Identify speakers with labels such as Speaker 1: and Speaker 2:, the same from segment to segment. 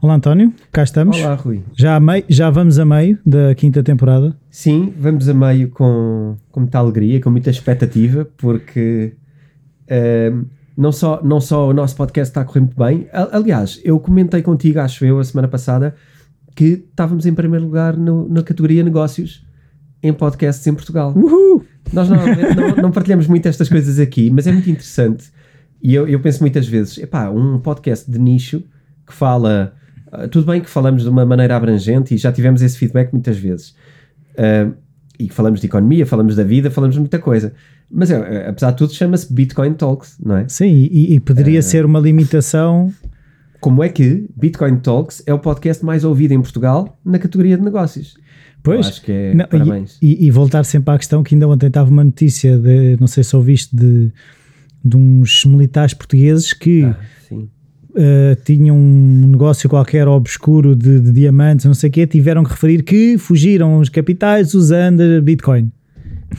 Speaker 1: Olá, António. Cá estamos.
Speaker 2: Olá, Rui.
Speaker 1: Já, a meio, já vamos a meio da quinta temporada.
Speaker 2: Sim, vamos a meio com, com muita alegria, com muita expectativa, porque ehm, não, só, não só o nosso podcast está a correr muito bem. Aliás, eu comentei contigo, acho eu, a semana passada, que estávamos em primeiro lugar no- na categoria negócios em podcasts em Portugal.
Speaker 1: Uhul!
Speaker 2: Nós normalmente não, não partilhamos muito estas coisas aqui, mas é muito interessante. E eu, eu penso muitas vezes, epá, um podcast de nicho que fala, ah, tudo bem que falamos de uma maneira abrangente e já tivemos esse feedback muitas vezes. Ah, e falamos de economia, falamos da vida, falamos de muita coisa. Mas é, é, apesar de tudo chama-se Bitcoin Talks, não é?
Speaker 1: Sim, e, e poderia ser uma limitação.
Speaker 2: Como é que Bitcoin Talks é o podcast mais ouvido em Portugal na categoria de negócios?
Speaker 1: Pois,
Speaker 2: Eu acho que é
Speaker 1: Não, e-
Speaker 2: parabéns.
Speaker 1: E, e voltar sempre à questão que ainda ontem estava uma notícia de, não sei se ouviste, de, de uns militares portugueses que
Speaker 2: Ah, sim.
Speaker 1: eh, tinham um negócio qualquer obscuro de, de diamantes, não sei o quê, tiveram que referir que fugiram os capitais usando Bitcoin.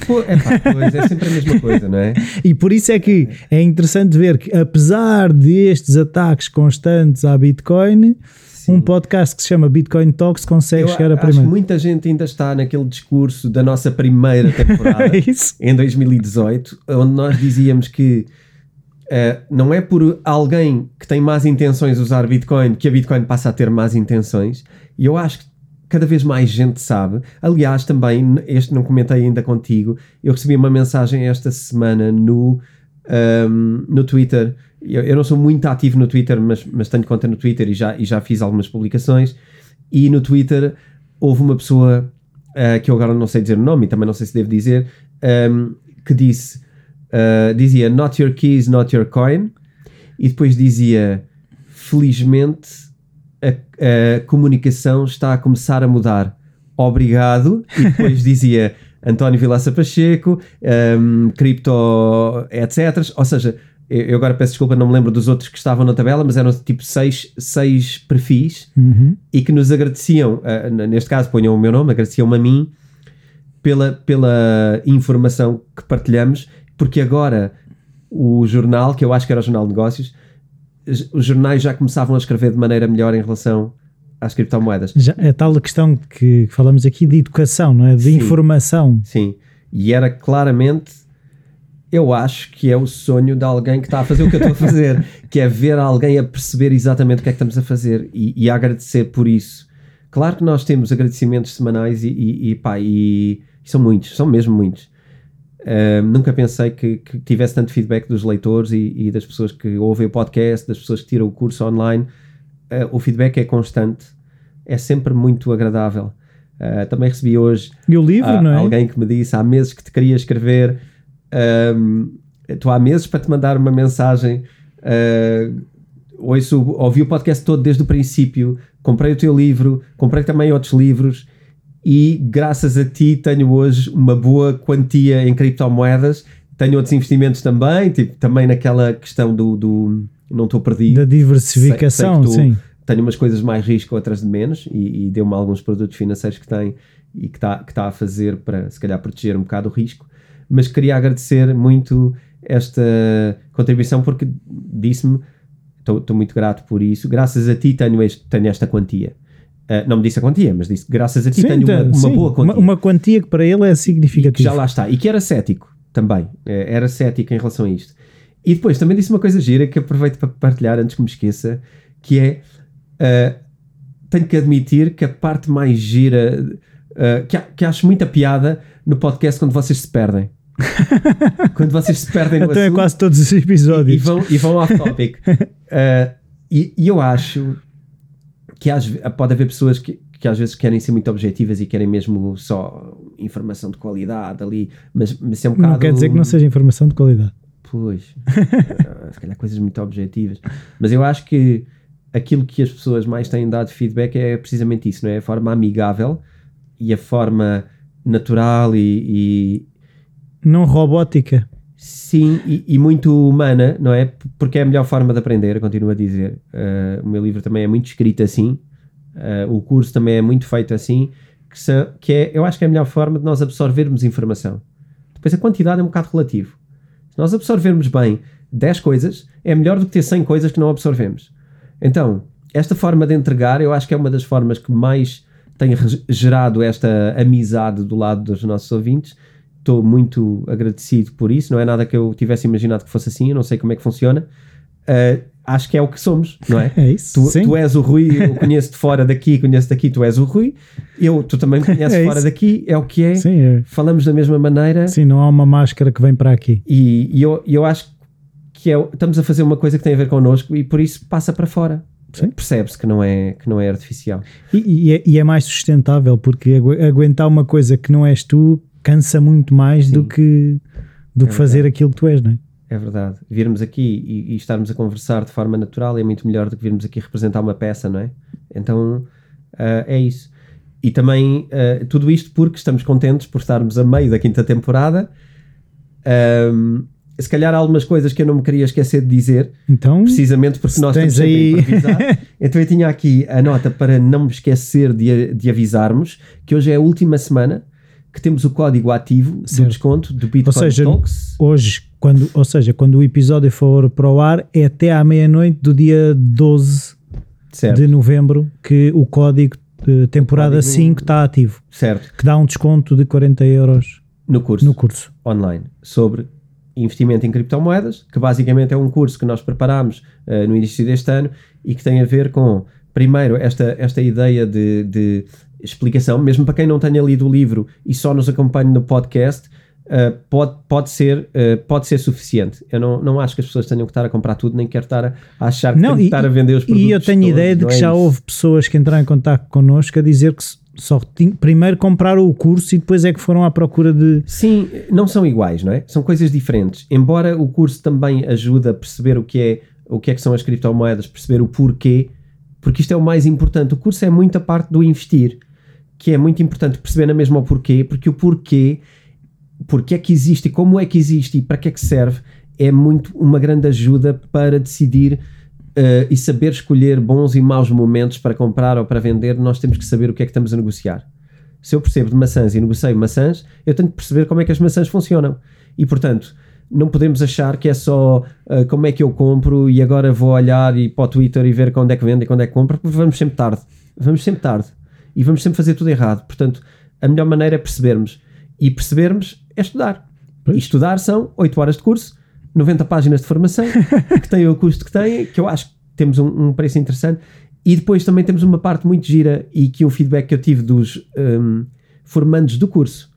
Speaker 2: Pô, epá, pois, é sempre a mesma coisa, não é?
Speaker 1: E por isso é que é interessante ver que, apesar destes ataques constantes à Bitcoin, um podcast que se chama Bitcoin Talks consegue
Speaker 2: Eu
Speaker 1: chegar a
Speaker 2: acho que muita gente ainda está naquele discurso da nossa primeira temporada
Speaker 1: É
Speaker 2: em 2018, onde nós dizíamos que eh, não é por alguém que tem más intenções usar Bitcoin que a Bitcoin passa a ter más intenções. E eu acho que cada vez mais gente sabe. Aliás, também, este não comentei ainda contigo, eu recebi uma mensagem esta semana no, ahm, no Twitter. Eu, eu não sou muito ativo no Twitter, mas, mas tenho conta no Twitter e já, e já fiz algumas publicações. E no Twitter houve uma pessoa ah, que eu agora não sei dizer o nome e também não sei se devo dizer, ahm, que disse, ah, dizia not your keys, not your coin, e depois dizia felizmente a, a comunicação está a começar a mudar. Obrigado. E depois dizia António Vilaça Pacheco, ahm, cripto, etc. Ou seja, eu agora peço desculpa, não me lembro dos outros que estavam na tabela, mas eram tipo seis, seis perfis
Speaker 1: Uhum.
Speaker 2: e que nos agradeciam, n- neste caso ponham o meu nome, agradeciam-me a mim pela, pela informação que partilhamos, porque agora o jornal, que eu acho que era o Jornal de Negócios, os jornais já começavam a escrever de maneira melhor em relação às criptomoedas.
Speaker 1: Já, é tal a questão que, que falamos aqui de educação, não é? De
Speaker 2: Sim.
Speaker 1: informação.
Speaker 2: Sim. E era claramente, eu acho que é o sonho de alguém que está a fazer o que eu estou a fazer, que é ver alguém a perceber exatamente o que é que estamos a fazer e, e a agradecer por isso. Claro que nós temos agradecimentos semanais e, e, e pá, e, e são muitos, são mesmo muitos. Nunca pensei que, que tivesse tanto feedback dos leitores e, e das pessoas que ouvem o podcast, das pessoas que tiram o curso online. Ah, o feedback é constante, é sempre muito agradável. Ah, também recebi hoje
Speaker 1: E o livro,
Speaker 2: Há
Speaker 1: não é?
Speaker 2: alguém que me disse há meses que te queria escrever, estou há meses para te mandar uma mensagem. ah, ouço, ouvi o podcast todo desde o princípio, comprei o teu livro, comprei também outros livros e graças a ti tenho hoje uma boa quantia em criptomoedas. Tenho outros investimentos também, tipo, também naquela questão do, do não estou perdido
Speaker 1: Da diversificação,
Speaker 2: sei- sei tu-
Speaker 1: sim.
Speaker 2: tenho umas coisas mais risco, outras de menos, e, e deu-me alguns produtos financeiros que tem e que está que tá a fazer para, se calhar, proteger um bocado o risco. Mas queria agradecer muito esta contribuição, porque disse-me, estou muito grato por isso, graças a ti tenho, este, tenho esta quantia. Ah, não me disse a quantia, mas disse graças a ti
Speaker 1: Sim,
Speaker 2: tenho uma, uma
Speaker 1: sim,
Speaker 2: boa quantia.
Speaker 1: Uma, uma quantia que para ele é significativa.
Speaker 2: já lá está. E que era cético também. Eh, Era cético em relação a isto. E depois também disse uma coisa gira que aproveito para partilhar antes que me esqueça, que é eh, tenho que admitir que a parte mais gira eh, que, que acho muita piada no podcast quando vocês se perdem. quando vocês se perdem no
Speaker 1: Então é
Speaker 2: assunto
Speaker 1: quase todos os
Speaker 2: e, e
Speaker 1: episódios.
Speaker 2: vão, e vão off topic. Eh, e, e eu acho que às pode haver pessoas que, que às vezes querem ser muito objetivas e querem mesmo só informação de qualidade ali, mas, mas é um bocado.
Speaker 1: Não quer dizer que não seja informação de qualidade.
Speaker 2: Pois, eh, se calhar coisas muito objetivas. Mas eu acho que aquilo que as pessoas mais têm dado feedback é precisamente isso, não é? A forma amigável e a forma natural e, e
Speaker 1: não robótica.
Speaker 2: Sim, e, e, muito humana, não é? Porque é a melhor forma de aprender, continuo a dizer. Uh, o meu livro também é muito escrito assim, uh, o curso também é muito feito assim, que, se, que é, eu acho que é a melhor forma de nós absorvermos informação. Depois a quantidade é um bocado relativo. Se nós absorvermos bem 10 coisas, é melhor do que ter 100 coisas que não absorvemos. Então, esta forma de entregar, eu acho que é uma das formas que mais tem gerado esta amizade do lado dos nossos ouvintes. Estou muito agradecido por isso. Não é nada que eu tivesse imaginado que fosse assim. Eu não sei como é que funciona. Uh, acho que é o que somos, não é?
Speaker 1: É isso.
Speaker 2: Tu, tu és o Rui, eu conheço-te fora daqui, conheço daqui, tu és o Rui. Eu, tu também me conheces é fora daqui, é o que é.
Speaker 1: Sim, é.
Speaker 2: Falamos da mesma maneira.
Speaker 1: Sim, não há uma máscara que vem para aqui.
Speaker 2: E, e eu, eu acho que é, estamos a fazer uma coisa que tem a ver connosco e por isso passa para fora percebe-se que não é que não é artificial
Speaker 1: e, e, é, e, é, mais sustentável porque aguentar uma coisa que não és tu cansa muito mais Sim. do que do é que fazer aquilo que tu és, não é?
Speaker 2: É verdade. Virmos aqui e, e, estarmos a conversar de forma natural é muito melhor do que virmos aqui representar uma peça, não é? Então uh, é isso. E também uh, tudo isto porque estamos contentes por estarmos a meio da quinta temporada. Um, se calhar há algumas coisas que eu não me queria esquecer de dizer,
Speaker 1: então,
Speaker 2: precisamente porque nós estamos aí... a improvisar. então eu tinha aqui a nota para não me esquecer de, de avisarmos que hoje é a última semana que temos o código ativo do desconto do Bitcoin ou
Speaker 1: seja,
Speaker 2: Talks.
Speaker 1: Hoje, quando, ou seja, quando o episódio for para o ar, é até à meia-noite do dia 12 certo. de novembro que o código de temporada código... 5 está ativo.
Speaker 2: Certo.
Speaker 1: Que dá um desconto de 40 euros
Speaker 2: no curso,
Speaker 1: no curso.
Speaker 2: online sobre investimento em criptomoedas, que basicamente é um curso que nós preparámos uh, no início deste ano e que tem a ver com, primeiro, esta, esta ideia de, de explicação, mesmo para quem não tenha lido o livro e só nos acompanhe no podcast, uh, pode, pode, ser, uh, pode ser suficiente. Eu não, não acho que as pessoas tenham que estar a comprar tudo, nem quero estar a, a achar que não, têm que estar a vender os produtos.
Speaker 1: E eu tenho
Speaker 2: todos,
Speaker 1: ideia de que é já houve pessoas que entraram em contato connosco a dizer que só tinha, primeiro compraram o curso e depois é que foram à procura de.
Speaker 2: Sim, não são iguais, não é? São coisas diferentes. Embora o curso também ajude a perceber o que é o que é que são as criptomoedas, perceber o porquê, porque isto é o mais importante. O curso é muita parte do investir, que é muito importante perceber na mesma o porquê, porque o porquê, porque é que existe e como é que existe e para que é que serve, é muito uma grande ajuda para decidir uh, e saber escolher bons e maus momentos para comprar ou para vender, nós temos que saber o que é que estamos a negociar. Se eu percebo de maçãs e negocio maçãs, eu tenho que perceber como é que as maçãs funcionam. E portanto, não podemos achar que é só uh, como é que eu compro e agora vou olhar e para o Twitter e ver quando é que vende e quando é que compra, porque vamos sempre tarde. Vamos sempre tarde. E vamos sempre fazer tudo errado. Portanto, a melhor maneira é percebermos. E percebermos é estudar. Pois. E estudar são 8 horas de curso, 90 páginas de formação, que têm o custo que têm, que eu acho que temos um, um, preço interessante. E depois também temos uma parte muito gira e que o feedback que eu tive dos um, formandos do curso,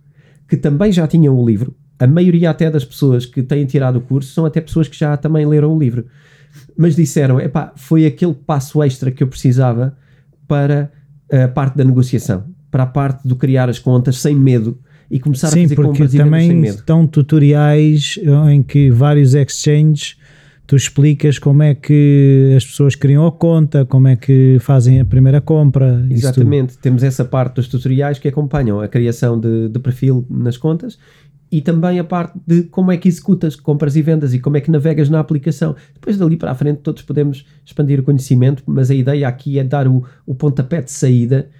Speaker 2: que também já tinham o livro, a maioria até das pessoas que têm tirado o curso são até pessoas que já também leram o livro. Mas disseram, epá, foi aquele passo extra que eu precisava para a parte da negociação, para a parte do criar as contas sem medo e começar
Speaker 1: Sim,
Speaker 2: a fazer compras
Speaker 1: também
Speaker 2: sem medo.
Speaker 1: estão tutoriais em que vários exchanges tu explicas como é que as pessoas criam a conta, como é que fazem a primeira compra.
Speaker 2: Exatamente, temos essa parte dos tutoriais que acompanham a criação de, de perfil nas contas e também a parte de como é que executas compras e vendas e como é que navegas na aplicação. Depois dali para a frente todos podemos expandir o conhecimento, mas a ideia aqui é dar o, o pontapé de saída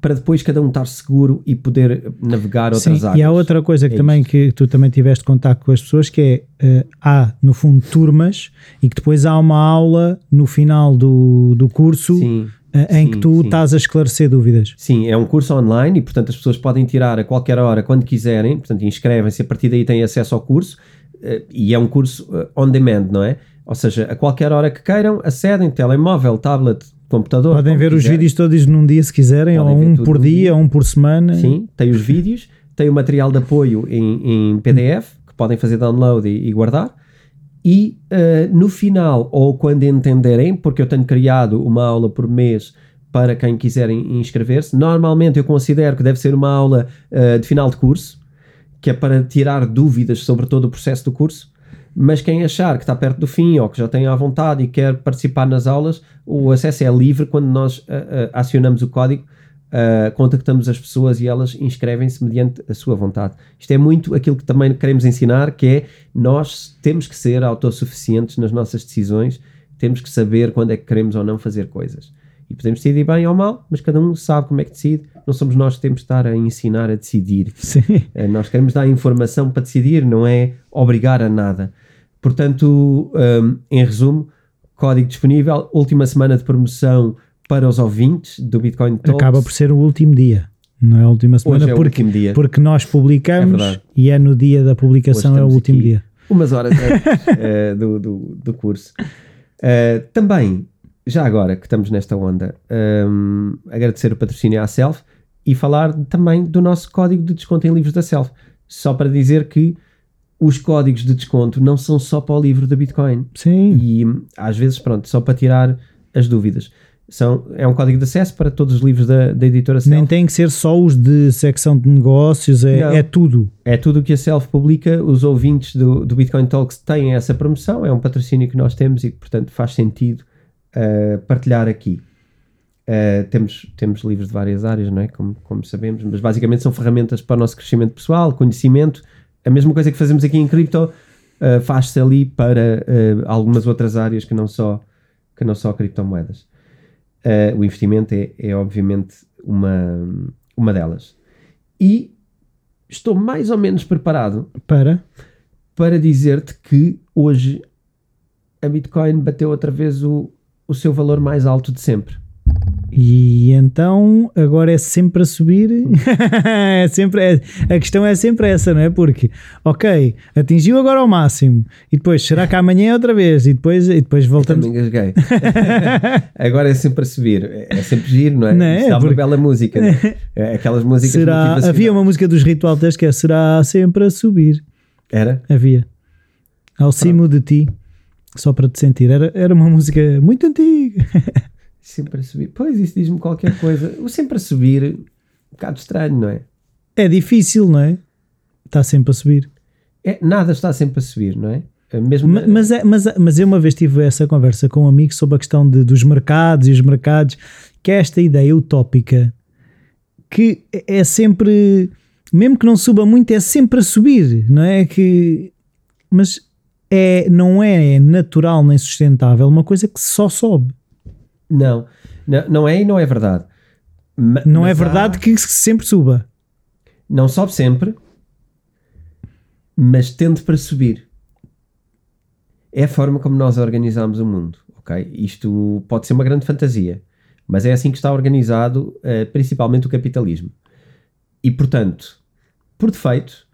Speaker 2: para depois cada um estar seguro e poder navegar outras
Speaker 1: Sim,
Speaker 2: áreas.
Speaker 1: E há outra coisa que é também que tu também tiveste contato com as pessoas que é uh, há no fundo turmas e que depois há uma aula no final do, do curso
Speaker 2: sim,
Speaker 1: em sim, que tu sim. estás a esclarecer dúvidas.
Speaker 2: Sim, é um curso online e portanto as pessoas podem tirar a qualquer hora quando quiserem, portanto inscrevem-se a partir daí têm acesso ao curso uh, e é um curso on demand, não é? Ou seja, a qualquer hora que queiram, acedem, telemóvel, tablet, computador.
Speaker 1: Podem ver os vídeos todos num dia se quiserem, Podem ou um por dia, ou um por semana.
Speaker 2: Sim, tem os vídeos, tem o material de apoio em, em PDF, que podem fazer download e, e guardar. E uh, no final, ou quando entenderem, porque eu tenho criado uma aula por mês para quem quiserem inscrever-se, normalmente eu considero que deve ser uma aula uh, de final de curso, que é para tirar dúvidas sobre todo o processo do curso Mas quem achar que está perto do fim ou que já tem à vontade e quer participar nas aulas, o acesso é livre quando nós uh, acionamos o código, uh, contactamos as pessoas e elas inscrevem-se mediante a sua vontade. Isto é muito aquilo que também queremos ensinar, que é nós temos que ser autossuficientes nas nossas decisões, temos que saber quando é que queremos ou não fazer coisas. E podemos decidir bem ou mal, mas cada um sabe como é que decide. Não somos nós que temos de estar a ensinar a decidir.
Speaker 1: Sim.
Speaker 2: Nós queremos dar informação para decidir, não é obrigar a nada. Portanto, um, em resumo, código disponível, última semana de promoção para os ouvintes do Bitcoin Talks.
Speaker 1: Acaba por ser o último dia, não é a última semana,
Speaker 2: é o
Speaker 1: porque,
Speaker 2: último dia.
Speaker 1: porque nós publicamos
Speaker 2: É
Speaker 1: e é no dia da publicação, é o último dia.
Speaker 2: Umas horas antes eh, do, do, do curso. Eh, também, já agora que estamos nesta onda, um, agradecer o patrocínio à Self e falar também do nosso código de desconto em livros da Self. Só para dizer que os códigos de desconto não são só para o livro da Bitcoin.
Speaker 1: Sim,
Speaker 2: E às vezes, pronto, só para tirar as dúvidas. São, é um código de acesso para todos os livros da, da editora Self.
Speaker 1: nem tem que ser só os de secção de negócios, é,
Speaker 2: Não.
Speaker 1: é tudo.
Speaker 2: É tudo o que a Self publica, os ouvintes do, do Bitcoin Talks têm essa promoção, é um patrocínio que nós temos e que, portanto, faz sentido uh, partilhar aqui. Uh, temos, temos livros de várias áreas, não é? Como, como sabemos, mas basicamente são ferramentas para o nosso crescimento pessoal, conhecimento. A mesma coisa que fazemos aqui em cripto uh, faz-se ali para algumas outras áreas que não só, que não só criptomoedas. Uh, o investimento é, é obviamente uma, uma delas. E estou mais ou menos preparado
Speaker 1: Para.
Speaker 2: para dizer-te que hoje a Bitcoin bateu outra vez o, o seu valor mais alto de sempre.
Speaker 1: E então agora é sempre a subir. é sempre, é- a questão é sempre essa, não é? Porque, ok, atingiu agora ao máximo, e depois será que amanhã é outra vez? E depois, e depois voltamos.
Speaker 2: Também engasguei. Agora é sempre a subir. É é sempre giro, não é?
Speaker 1: Não é?
Speaker 2: Dá uma
Speaker 1: Porque-
Speaker 2: bela música. é? É Aquelas músicas
Speaker 1: Será, havia uma música dos Ritual Test que é Será sempre a subir.
Speaker 2: Era?
Speaker 1: Havia. Ao cimo de ti, só para te sentir. Era, era uma música muito antiga.
Speaker 2: Sempre a subir. Pois, isso diz-me qualquer coisa. O sempre a subir, um bocado estranho, não é?
Speaker 1: É difícil, não é? Está sempre a subir.
Speaker 2: é nada está sempre a subir, não é? Mesmo
Speaker 1: Ma- Mas, é, mas, mas eu uma vez tive essa conversa com um amigo sobre a questão de, dos mercados e os mercados, que é esta ideia utópica que é é sempre, mesmo que não suba muito, é sempre a subir, não é? Que, mas é, não é natural nem sustentável uma coisa que só sobe.
Speaker 2: Não, não, não é e não é verdade. Ma-
Speaker 1: Não é
Speaker 2: mas há-
Speaker 1: verdade que sempre suba.
Speaker 2: Não sobe sempre, mas tende para subir. É a forma como nós organizamos o mundo, ok? Isto pode ser uma grande fantasia, mas é assim que está organizado, eh, principalmente o capitalismo. E, portanto, por defeito,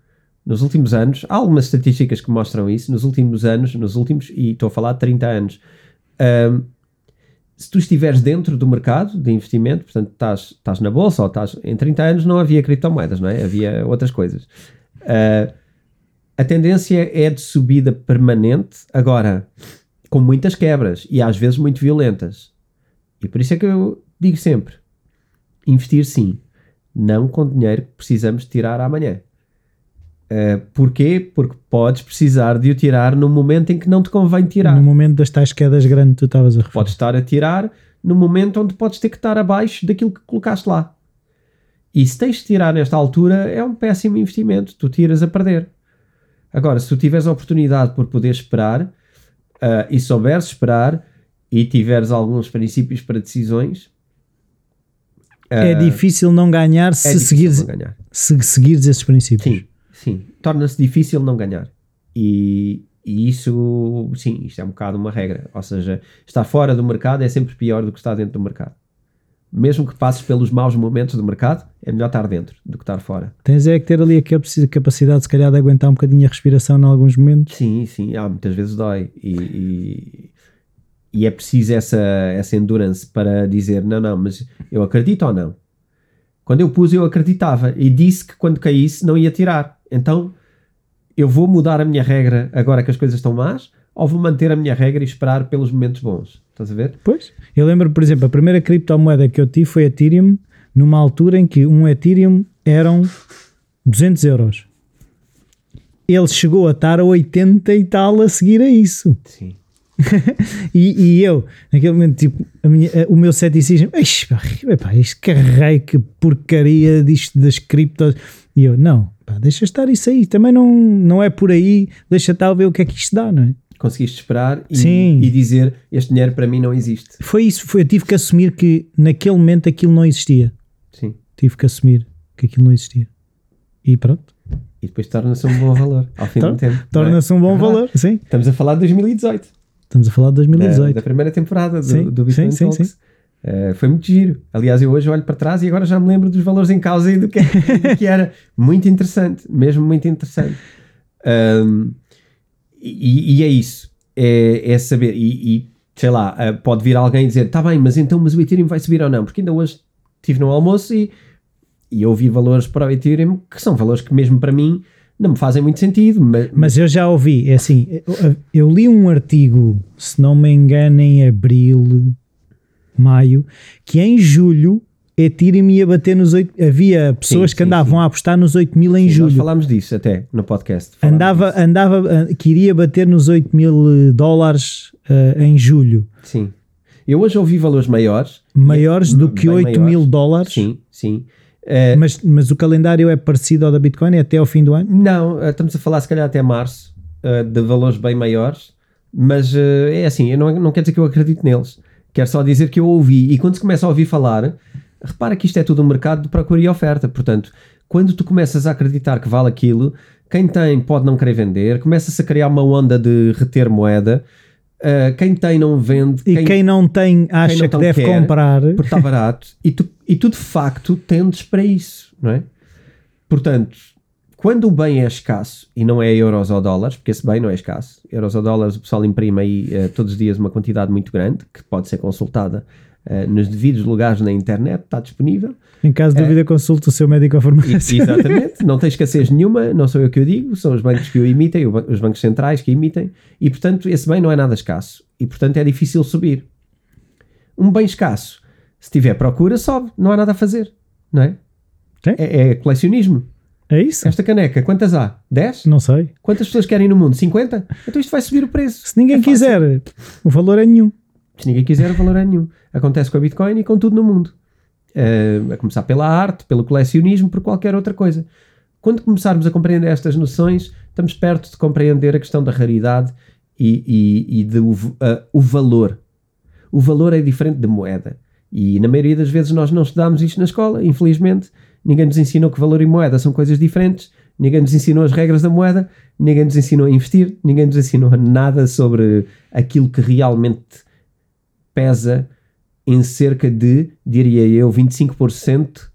Speaker 2: nos últimos anos, há algumas estatísticas que mostram isso, nos últimos anos, nos últimos, e estou a falar de 30 anos, ahm, se tu estiveres dentro do mercado de investimento, portanto estás, estás na bolsa ou estás em 30 anos, não havia criptomoedas, não é? Havia outras coisas. Ah, a tendência é de subida permanente, agora com muitas quebras e às vezes muito violentas. E por isso é que eu digo sempre: investir sim, não com dinheiro que precisamos tirar amanhã. Ah, porquê? Porque podes precisar de o tirar no momento em que não te convém tirar.
Speaker 1: No momento das tais quedas grandes que tu estavas a referir.
Speaker 2: Podes estar a tirar no momento onde podes ter que estar abaixo daquilo que colocaste lá. E se tens de tirar nesta altura, é um péssimo investimento. Tu tiras a perder. Agora, se tu tiveres a oportunidade por poder esperar ah, e souberes esperar e tiveres alguns princípios para decisões,
Speaker 1: É
Speaker 2: ah,
Speaker 1: difícil não ganhar
Speaker 2: é
Speaker 1: se,
Speaker 2: difícil
Speaker 1: seguires,
Speaker 2: não ganhar.
Speaker 1: se seguires esses princípios.
Speaker 2: Sim, sim. Torna-se difícil não ganhar. E, e isso, sim, isto é um bocado uma regra. Ou seja, estar fora do mercado é sempre pior do que estar dentro do mercado. Mesmo que passes pelos maus momentos do mercado, é melhor estar dentro do que estar fora.
Speaker 1: Tens é que ter ali a capaci- capacidade, se calhar, de aguentar um bocadinho a respiração em alguns momentos.
Speaker 2: Sim, sim, ah, muitas vezes dói. E, e, e é preciso essa, essa endurance para dizer: não, não, mas eu acredito ou não? Quando eu pus, eu acreditava e disse que quando caísse não ia tirar. Então eu vou mudar a minha regra agora que as coisas estão más ou vou manter a minha regra e esperar pelos momentos bons? Estás a ver?
Speaker 1: Pois. Eu lembro, por exemplo, a primeira criptomoeda que eu tive foi Ethereum, numa altura em que um Ethereum eram 200 euros. ele chegou a estar a 80 e tal a seguir a isso.
Speaker 2: Sim.
Speaker 1: e, e eu, naquele momento, tipo, minha, o meu ceticismo, "Ixi, pá, epá, isto que que porcaria disto das criptos. E eu, não, pá, deixa estar isso aí, também não, não é por aí, deixa estar ver o que é que isto dá, não é?
Speaker 2: Conseguiste esperar e,
Speaker 1: Sim.
Speaker 2: e dizer este dinheiro para mim não existe.
Speaker 1: Foi isso, foi, eu tive que assumir que naquele momento aquilo não existia.
Speaker 2: Sim.
Speaker 1: Tive que assumir que aquilo não existia. E pronto,
Speaker 2: E depois torna-se um bom valor ao fim
Speaker 1: Tor-
Speaker 2: do tempo. é?
Speaker 1: torna-se um bom
Speaker 2: Verdade.
Speaker 1: valor. Sim,
Speaker 2: Estamos a falar de 2018.
Speaker 1: estamos a falar de
Speaker 2: da,
Speaker 1: 2018.
Speaker 2: da primeira temporada do,
Speaker 1: Sim,
Speaker 2: do Bitcoin
Speaker 1: sim, sim, sim.
Speaker 2: Eh, foi muito giro. Aliás, eu hoje olho para trás e agora já me lembro dos valores em causa e do que, do que era. Muito interessante, mesmo muito interessante. Ahm, e, e é isso. É, é saber. E, e, sei lá, eh, pode vir alguém dizer: tá bem, mas então mas o Ethereum vai subir ou não? Porque ainda hoje estive no almoço e, e eu vi valores para o Ethereum que são valores que, mesmo para mim, não me fazem muito sentido. Mas,
Speaker 1: Mas eu já ouvi, é assim, eu, eu li um artigo, se não me engano, em abril, maio, que em julho Ethereum ia bater nos 8 havia pessoas
Speaker 2: Sim,
Speaker 1: que
Speaker 2: sim,
Speaker 1: andavam a apostar nos 8 mil em
Speaker 2: Sim, Nós
Speaker 1: julho.
Speaker 2: falámos disso até no podcast.
Speaker 1: Andava,
Speaker 2: disso.
Speaker 1: andava, ah, que iria bater nos 8 mil dólares ah, em julho,
Speaker 2: Sim. Eu hoje ouvi valores maiores.
Speaker 1: maiores do que 8 mil dólares,
Speaker 2: Sim, sim. Eh,
Speaker 1: mas, mas o calendário é parecido ao da Bitcoin é até ao fim do ano?
Speaker 2: não, eh, estamos a falar se calhar até março eh, de valores bem maiores, mas eh, é assim, eu não, não quer dizer que eu acredito neles. Quero só dizer que eu ouvi. E quando se começa a ouvir falar, repara que isto é tudo um mercado de procura e oferta. Portanto, quando tu começas a acreditar que vale aquilo, quem tem pode não querer vender, começa-se a criar uma onda de reter moeda. eh, quem tem não vende.
Speaker 1: E quem, não tem acha
Speaker 2: não
Speaker 1: que deve
Speaker 2: quer,
Speaker 1: comprar,
Speaker 2: porque está barato e tu, e tu de facto tendes para isso, não é? Portanto, quando o bem é escasso e não é euros ou dólares, porque esse bem não é escasso, euros ou dólares o pessoal imprime aí eh, todos os dias uma quantidade muito grande que pode ser consultada eh, nos devidos lugares na internet, está disponível.
Speaker 1: em caso de dúvida consulte o seu médico ou farmácia.
Speaker 2: exatamente, não tem escassez nenhuma, não sou eu que o digo, são os bancos que o emitem, os bancos centrais que emitem, e portanto esse bem não é nada escasso, e portanto é difícil subir. Um bem escasso, se tiver procura, sobe, não há nada a fazer, não é? É, é colecionismo.
Speaker 1: É isso?
Speaker 2: Esta caneca, quantas há? 10?
Speaker 1: Não sei.
Speaker 2: Quantas pessoas querem no mundo? 50? Então isto vai subir o preço.
Speaker 1: Se ninguém
Speaker 2: É
Speaker 1: quiser, o valor é nenhum.
Speaker 2: Se ninguém quiser, o valor é nenhum. Acontece com a Bitcoin e com tudo no mundo. Eh, a começar pela arte, pelo colecionismo, por qualquer outra coisa. Quando começarmos a compreender estas noções, estamos perto de compreender a questão da raridade e, e, e do ah, o valor. O valor é diferente de moeda. E na maioria das vezes nós não estudamos isto na escola, infelizmente. Ninguém nos ensinou que valor e moeda são coisas diferentes. Ninguém nos ensinou as regras da moeda. Ninguém nos ensinou a investir. Ninguém nos ensinou nada sobre aquilo que realmente pesa em cerca de, diria eu, 25%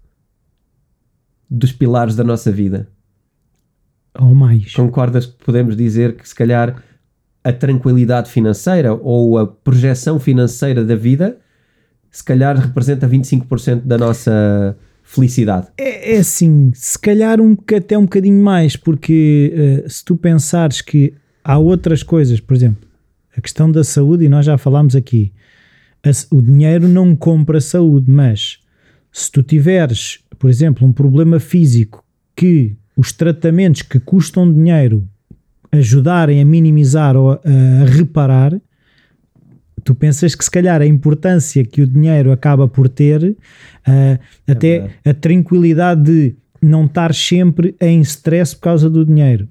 Speaker 2: dos pilares da nossa vida.
Speaker 1: Ou mais.
Speaker 2: Concordas que podemos dizer que se calhar a tranquilidade financeira ou a projeção financeira da vida se calhar representa 25% da nossa felicidade.
Speaker 1: É, é assim, se calhar um, até um bocadinho mais, porque eh, se tu pensares que há outras coisas, por exemplo, a questão da saúde, e nós já falámos aqui, a o dinheiro não compra saúde, mas se tu tiveres, por exemplo, um problema físico que os tratamentos que custam dinheiro ajudarem a minimizar ou a, a reparar, tu pensas que se calhar a importância que o dinheiro acaba por ter, ah, até
Speaker 2: verdade.
Speaker 1: a tranquilidade de não estar sempre em stress por causa do dinheiro,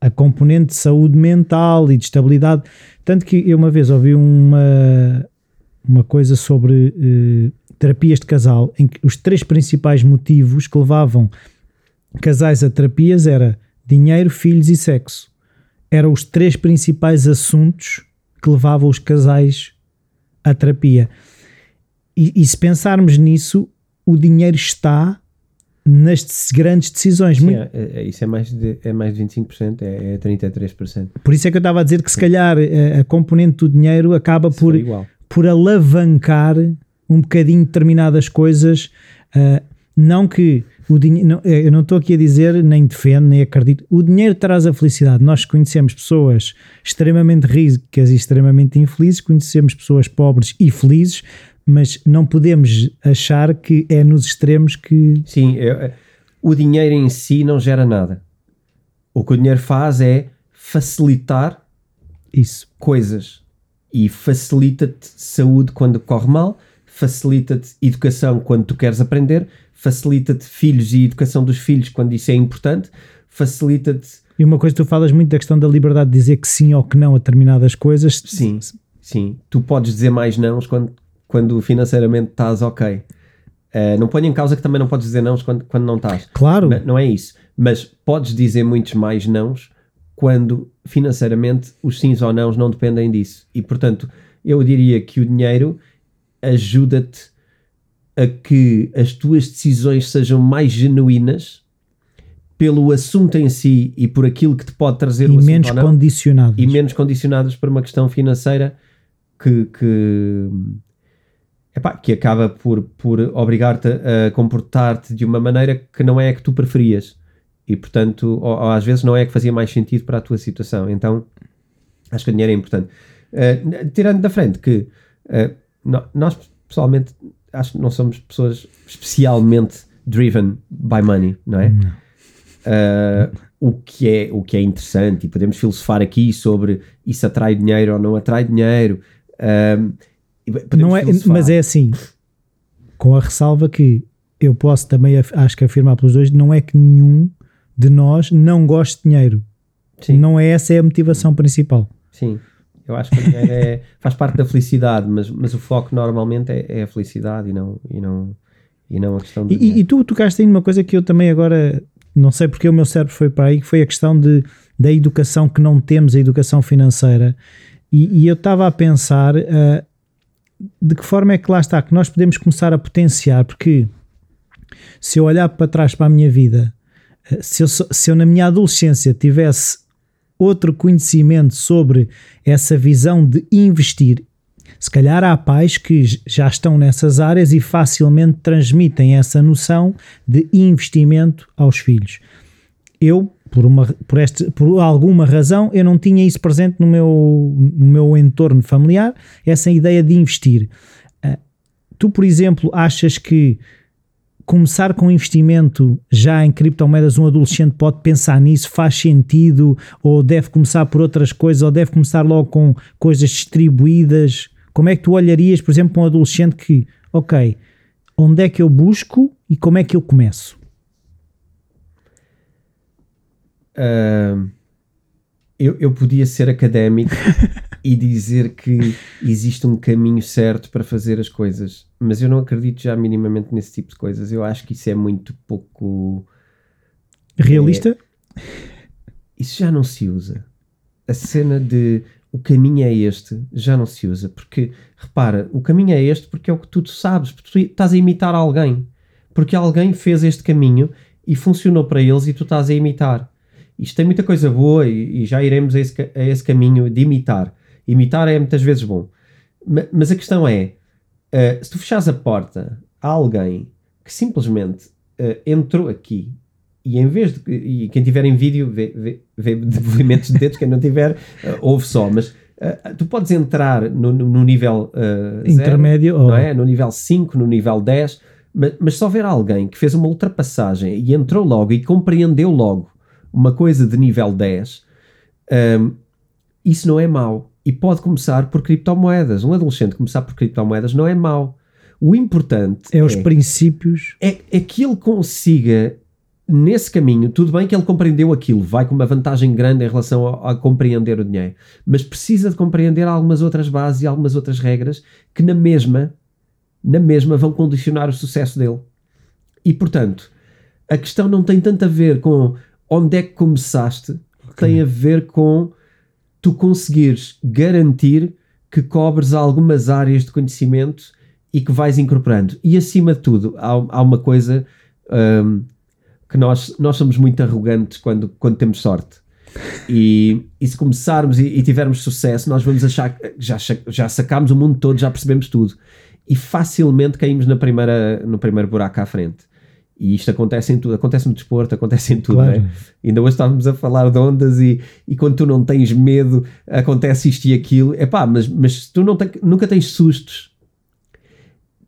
Speaker 1: a componente de saúde mental e de estabilidade. Tanto que eu uma vez ouvi uma, uma coisa sobre eh, terapias de casal, em que os três principais motivos que levavam casais a terapias era dinheiro, filhos e sexo. Eram os três principais assuntos que levavam os casais à terapia. E, e se pensarmos nisso, o dinheiro está nas grandes decisões.
Speaker 2: Sim,
Speaker 1: Muito-
Speaker 2: é, é- isso é mais de, é mais de 25%, é, é 33%.
Speaker 1: Por isso é que eu estava a dizer que se calhar a, a componente do dinheiro acaba por,
Speaker 2: igual.
Speaker 1: por alavancar um bocadinho determinadas coisas. ah, não que o dinheiro, eu não estou aqui a dizer, nem defendo, nem acredito. O dinheiro traz a felicidade. Nós conhecemos pessoas extremamente ricas e extremamente infelizes, conhecemos pessoas pobres e felizes, mas não podemos achar que é nos extremos que.
Speaker 2: Sim, é- é- o dinheiro em si não gera nada. O que o dinheiro faz é facilitar
Speaker 1: Isso.
Speaker 2: coisas e facilita-te saúde quando corre mal, facilita-te educação quando tu queres aprender, facilita-te filhos e educação dos filhos quando isso é importante, facilita-te.
Speaker 1: E uma coisa que tu falas muito da questão da liberdade de dizer que sim ou que não a determinadas coisas.
Speaker 2: Sim, sim. Tu podes dizer mais não quando, quando financeiramente estás ok. Uh, não ponho em causa que também não podes dizer não quando, quando não estás.
Speaker 1: Claro.
Speaker 2: Não, não é isso. Mas podes dizer muitos mais nãos quando financeiramente os sims ou nãos não dependem disso. E portanto, eu diria que o dinheiro ajuda-te a que as tuas decisões sejam mais genuínas pelo assunto em si e por aquilo que te pode trazer
Speaker 1: e
Speaker 2: o
Speaker 1: menos
Speaker 2: assunto
Speaker 1: condicionadas.
Speaker 2: e menos condicionadas por uma questão financeira que, que, epá, que acaba por, por obrigar-te a comportar-te de uma maneira que não é a que tu preferias. E portanto ou, ou às vezes não é a que fazia mais sentido para a tua situação. Então acho que o dinheiro é importante. Uh, tirando da frente que uh, nós pessoalmente acho que não somos pessoas especialmente driven by money, não é? Uh, o, que é o que é interessante e podemos filosofar aqui sobre isso atrai dinheiro ou não atrai dinheiro. Podemos
Speaker 1: Não é,
Speaker 2: filosofar.
Speaker 1: mas é assim, com a ressalva que eu posso também, acho que afirmar pelos dois, não é que nenhum de nós não goste de dinheiro.
Speaker 2: Sim.
Speaker 1: Não é essa é a motivação principal.
Speaker 2: Sim, eu acho que dinheiro é- faz parte da felicidade, mas, mas o foco normalmente é, é a felicidade e não, e não, e não a questão do
Speaker 1: E, e, tu tocaste aí numa coisa que eu também agora não sei porque o meu cérebro foi para aí, que foi a questão de, da educação que não temos, a educação financeira. E, e eu estava a pensar ah, de que forma é que lá está, que nós podemos começar a potenciar, porque se eu olhar para trás para a minha vida, ah, se eu, se eu na minha adolescência tivesse outro conhecimento sobre essa visão de investir se calhar há pais que já estão nessas áreas e facilmente transmitem essa noção de investimento aos filhos. Eu, por, uma, por, este, por alguma razão, eu não tinha isso presente no meu, no meu entorno familiar, essa ideia de investir. Ah, tu, por exemplo, achas que começar com investimento já em criptomoedas, um adolescente pode pensar nisso, faz sentido, ou deve começar por outras coisas, ou deve começar logo com coisas distribuídas? Como é que tu olharias, por exemplo, para um adolescente que, ok, onde é que eu busco e como é que eu começo?
Speaker 2: Ahm, eu, eu podia ser académico e dizer que existe um caminho certo para fazer as coisas, mas eu não acredito já minimamente nesse tipo de coisas. Eu acho que isso é muito pouco.
Speaker 1: Realista?
Speaker 2: Isso já não se usa. A cena de o caminho é este já não se usa, porque repara, o caminho é este porque é o que tu sabes, porque tu estás a imitar alguém, porque alguém fez este caminho e funcionou para eles e tu estás a imitar. Isto tem muita coisa boa e, e já iremos a esse, a esse caminho de imitar. Imitar é muitas vezes bom. Ma- Mas a questão é: eh, se tu fechares a porta a alguém que simplesmente eh, entrou aqui e em vez de. E quem tiver em vídeo vê, vê, vê de movimentos de dedos, quem não tiver, eh, ouve só. Mas eh, tu podes entrar no, no- no nível eh, zero,
Speaker 1: Intermédio? ou-
Speaker 2: não é? No nível 5, no nível 10, mas, mas se houver alguém que fez uma ultrapassagem e entrou logo e compreendeu logo uma coisa de nível 10, hum, isso não é mau. E pode começar por criptomoedas. Um adolescente começar por criptomoedas não é mau. O importante
Speaker 1: É os princípios.
Speaker 2: é, é que ele consiga, nesse caminho, tudo bem que ele compreendeu aquilo, vai com uma vantagem grande em relação a, a compreender o dinheiro, mas precisa de compreender algumas outras bases e algumas outras regras que na mesma, na mesma vão condicionar o sucesso dele. E portanto, a questão não tem tanto a ver com onde é que começaste, tem a ver com tu conseguires garantir que cobres algumas áreas de conhecimento e que vais incorporando. E acima de tudo, há, há uma coisa hum, que nós, nós somos muito arrogantes quando, quando temos sorte. E, e se começarmos e, e tivermos sucesso, nós vamos achar que já, já sacámos o mundo todo, já percebemos tudo. E facilmente caímos na primeira, no primeiro buraco à frente. E isto acontece em tudo, acontece no desporto, acontece em tudo,
Speaker 1: Claro.
Speaker 2: não é? Ainda hoje estávamos a falar de ondas e, e quando tu não tens medo, acontece isto e aquilo. Epá, mas, mas se tu não tem- nunca tens sustos,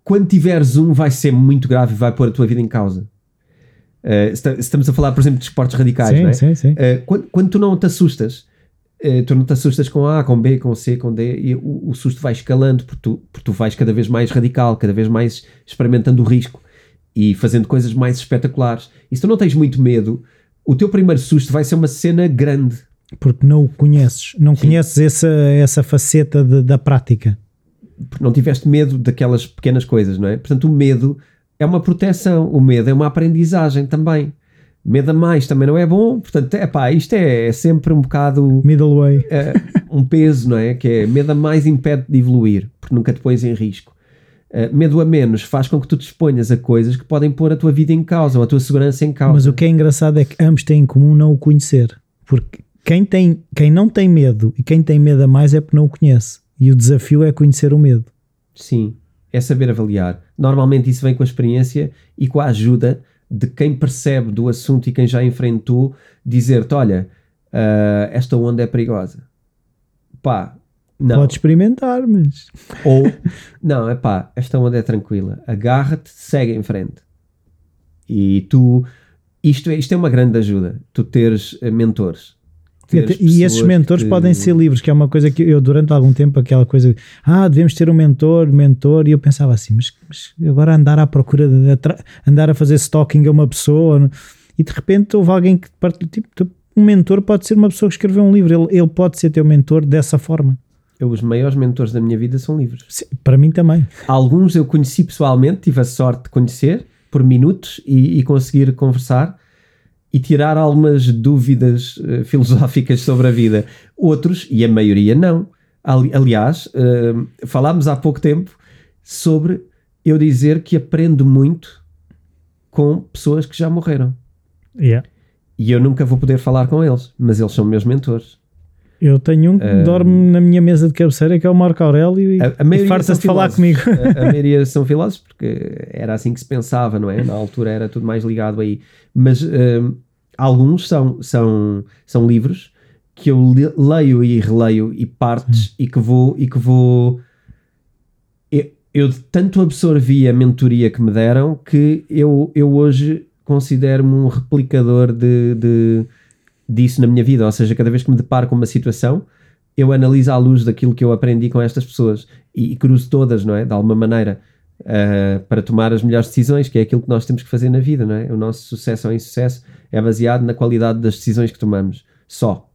Speaker 2: quando tiveres um vai ser muito grave e vai pôr a tua vida em causa. Uh, estamos a falar, por exemplo, de esportes radicais,
Speaker 1: sim,
Speaker 2: não é?
Speaker 1: Sim, sim.
Speaker 2: Uh, quando, quando, tu não te assustas, uh, tu não te assustas com A, com B, com C, com D, e o, o susto vai escalando porque tu, porque tu vais cada vez mais radical, cada vez mais experimentando o risco e fazendo coisas mais espetaculares. E se tu não tens muito medo, o teu primeiro susto vai ser uma cena grande.
Speaker 1: Porque não o conheces, não Sim. conheces essa, essa faceta de, da prática.
Speaker 2: Porque não tiveste medo daquelas pequenas coisas, não é? Portanto, o medo é uma proteção, o medo é uma aprendizagem também. Medo a mais também não é bom, portanto, é pá, isto é, é sempre um bocado.
Speaker 1: Middle way.
Speaker 2: É, um peso, não é? Que é medo a mais impede de evoluir, porque nunca te pões em risco. Uh, medo a menos faz com que tu te exponhas a coisas que podem pôr a tua vida em causa ou a tua segurança em causa.
Speaker 1: Mas o que é engraçado é que ambos têm em comum não o conhecer. Porque quem, tem, quem não tem medo e quem tem medo a mais é porque não o conhece. E o desafio é conhecer o medo.
Speaker 2: Sim, é saber avaliar. Normalmente isso vem com a experiência e com a ajuda de quem percebe do assunto e quem já enfrentou, dizer-te: olha, uh, esta onda é perigosa. Pá, não.
Speaker 1: Pode experimentar, mas.
Speaker 2: Ou, não, é pá, esta onda é tranquila. Agarra-te, segue em frente. E tu. Isto é, isto é uma grande ajuda, tu teres eh, mentores.
Speaker 1: E esses mentores que... podem ser livres, que é uma coisa que eu, durante algum tempo, aquela coisa, ah, devemos ter um mentor, mentor, e eu pensava assim, mas, mas agora andar à procura, de, andar a fazer stalking a uma pessoa, e de repente houve alguém que, tipo, um mentor pode ser uma pessoa que escreveu um livro, ele, ele pode ser teu mentor dessa forma
Speaker 2: eu, os maiores mentores da minha vida são livros.
Speaker 1: Sim, para mim também.
Speaker 2: Alguns eu conheci pessoalmente, tive a sorte de conhecer por minutos e, e conseguir conversar e tirar algumas dúvidas uh, filosóficas sobre a vida. Outros, e a maioria não. Ali, aliás, uh, falámos há pouco tempo sobre eu dizer que aprendo muito com pessoas que já morreram.
Speaker 1: Yeah.
Speaker 2: E eu nunca vou poder falar com eles, mas eles são meus mentores.
Speaker 1: Eu tenho um que uh, dorme na minha mesa de cabeceira, que é o Marco Aurélio, e, e farta-se de falar comigo.
Speaker 2: A, a maioria são filósofos, porque era assim que se pensava, não é? Na altura era tudo mais ligado aí. Mas uh, alguns são, são, são livros que eu leio e releio e partes e que vou e que vou eu, eu, tanto absorvi a mentoria que me deram que eu, eu hoje considero-me um replicador de, de disso na minha vida. Ou seja, cada vez que me deparo com uma situação, eu analiso à luz daquilo que eu aprendi com estas pessoas e, e cruzo todas, não é? De alguma maneira, uh, para tomar as melhores decisões, que é aquilo que nós temos que fazer na vida, não é? O nosso sucesso ou insucesso é baseado na qualidade das decisões que tomamos, só.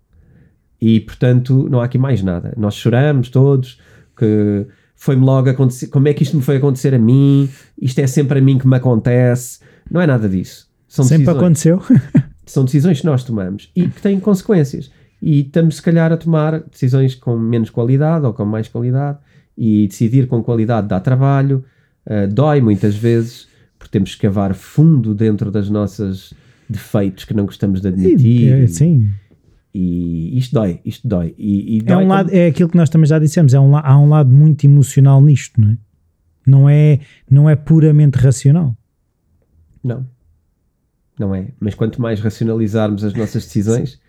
Speaker 2: E portanto, não há aqui mais nada. Nós choramos todos, que foi-me logo acontecer, como é que isto me foi acontecer a mim? Isto é sempre a mim que me acontece. Não é nada disso.
Speaker 1: São sempre decisões. aconteceu.
Speaker 2: são decisões que nós tomamos e que têm consequências. E estamos, se calhar, a tomar decisões com menos qualidade ou com mais qualidade. E decidir com qualidade dá trabalho, uh, dói muitas vezes, porque temos que cavar fundo dentro das nossas defeitos que não gostamos de admitir.
Speaker 1: É, sim.
Speaker 2: E isto dói, isto dói. E, e
Speaker 1: é,
Speaker 2: dói
Speaker 1: um lado, é aquilo que nós também já dissemos, é um, há um lado muito emocional nisto, não é? Não é, não é puramente racional.
Speaker 2: Não não é? Mas quanto mais racionalizarmos as nossas decisões,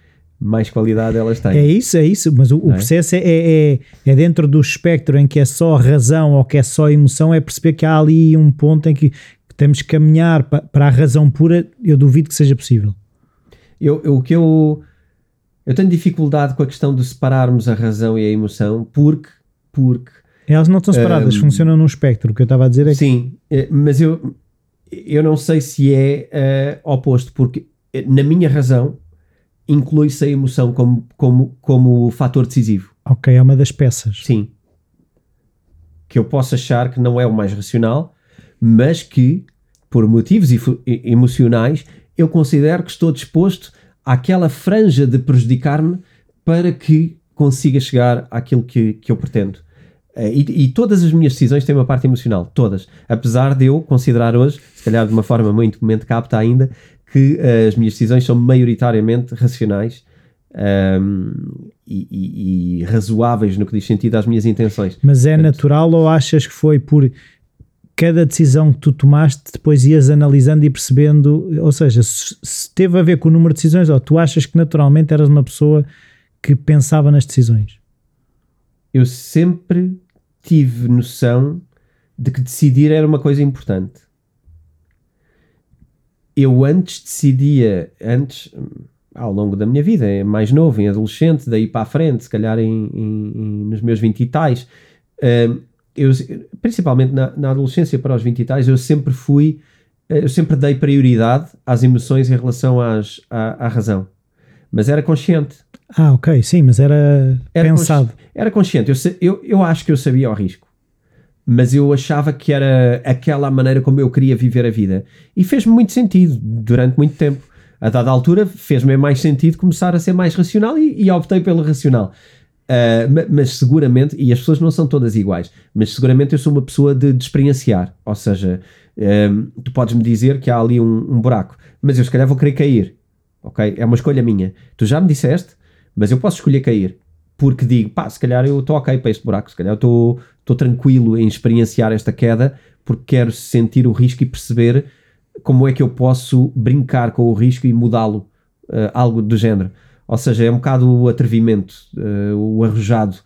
Speaker 2: mais qualidade elas têm.
Speaker 1: É isso, é isso, mas o, o é? processo é, é, é, dentro do espectro em que é só razão ou que é só emoção, é perceber que há ali um ponto em que, temos que caminhar para, para a razão pura, eu duvido que seja possível.
Speaker 2: Eu, eu, o que eu, eu tenho dificuldade com a questão de separarmos a razão e a emoção, porque, porque
Speaker 1: elas não estão separadas, um, funcionam num espectro. O que eu estava a dizer é que.
Speaker 2: Sim, eh, mas eu, eu não sei se é uh, oposto, porque eh, na minha razão inclui-se a emoção como, como, como fator decisivo.
Speaker 1: Ok, é uma das peças.
Speaker 2: Sim. Que eu posso achar que não é o mais racional, mas que, por motivos emocionais, eu considero que estou disposto àquela franja de prejudicar-me para que consiga chegar àquilo que, que eu pretendo. Eh, e, e, todas as minhas decisões têm uma parte emocional, todas. Apesar de eu considerar hoje, se calhar de uma forma muito momento capta ainda, que uh, as minhas decisões são maioritariamente racionais um, ehm, e, e, e, razoáveis no que diz sentido às minhas intenções.
Speaker 1: Mas é natural ou achas que foi por cada decisão que tu tomaste, depois ias analisando e percebendo, ou seja, se, se teve a ver com o número de decisões, ou tu achas que naturalmente eras uma pessoa que pensava nas decisões?
Speaker 2: Eu sempre tive noção de que decidir era uma coisa importante. eu antes decidia, antes, ao longo da minha vida, é mais novo, em adolescente, daí para a frente, se calhar em, em, em nos meus 20 e tais, uh, eu, principalmente na, na, adolescência para os 20 e tais, eu sempre fui, eu sempre dei prioridade às emoções em relação às, à, à razão. Mas era consciente.
Speaker 1: Ah, ok, sim, mas era, era pensado.
Speaker 2: Consci era consciente. Eu, eu, eu acho que eu sabia o risco. Mas eu achava que era aquela maneira como eu queria viver a vida. E fez-me muito sentido durante muito tempo. A dada altura fez-me mais sentido começar a ser mais racional e, e optei pelo racional. Uh, mas seguramente, e as pessoas não são todas iguais, mas seguramente eu sou uma pessoa de, de experienciar. Ou seja, um, tu podes me dizer que há ali um, um, buraco, mas eu se calhar vou querer cair. Ok? É uma escolha minha. Tu já me disseste, mas eu posso escolher cair. Porque digo, pá, se calhar eu estou ok para este buraco, se calhar eu estou tranquilo em experienciar esta queda, porque quero sentir o risco e perceber como é que eu posso brincar com o risco e mudá-lo, uh, algo do género. Ou seja, é um bocado o atrevimento, uh, o arrojado.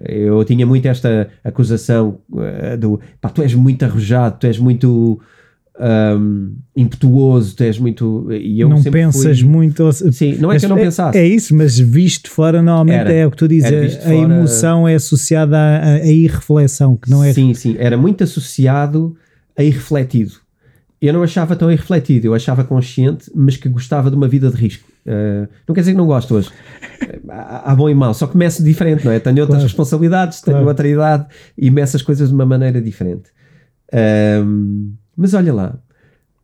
Speaker 2: Eu tinha muito esta acusação uh, do pá, tu és muito arrojado, tu és muito um, impetuoso, tu és muito. E eu
Speaker 1: não pensas
Speaker 2: fui...
Speaker 1: muito.
Speaker 2: Sim, não é que eu não é, pensasse.
Speaker 1: É isso, mas visto fora, normalmente era, é o que tu dizes. A, emoção é associada à, à irreflexão, que não é.
Speaker 2: Sim, sim, era muito associado a irrefletido. Eu não achava tão irrefletido, eu achava consciente, mas que gostava de uma vida de risco. Uh, não quer dizer que não gosto hoje. há, há bom e mau, só começo diferente, não é? Tenho outras claro. responsabilidades, tenho claro. outra idade e meço as coisas de uma maneira diferente. Um, mas olha lá,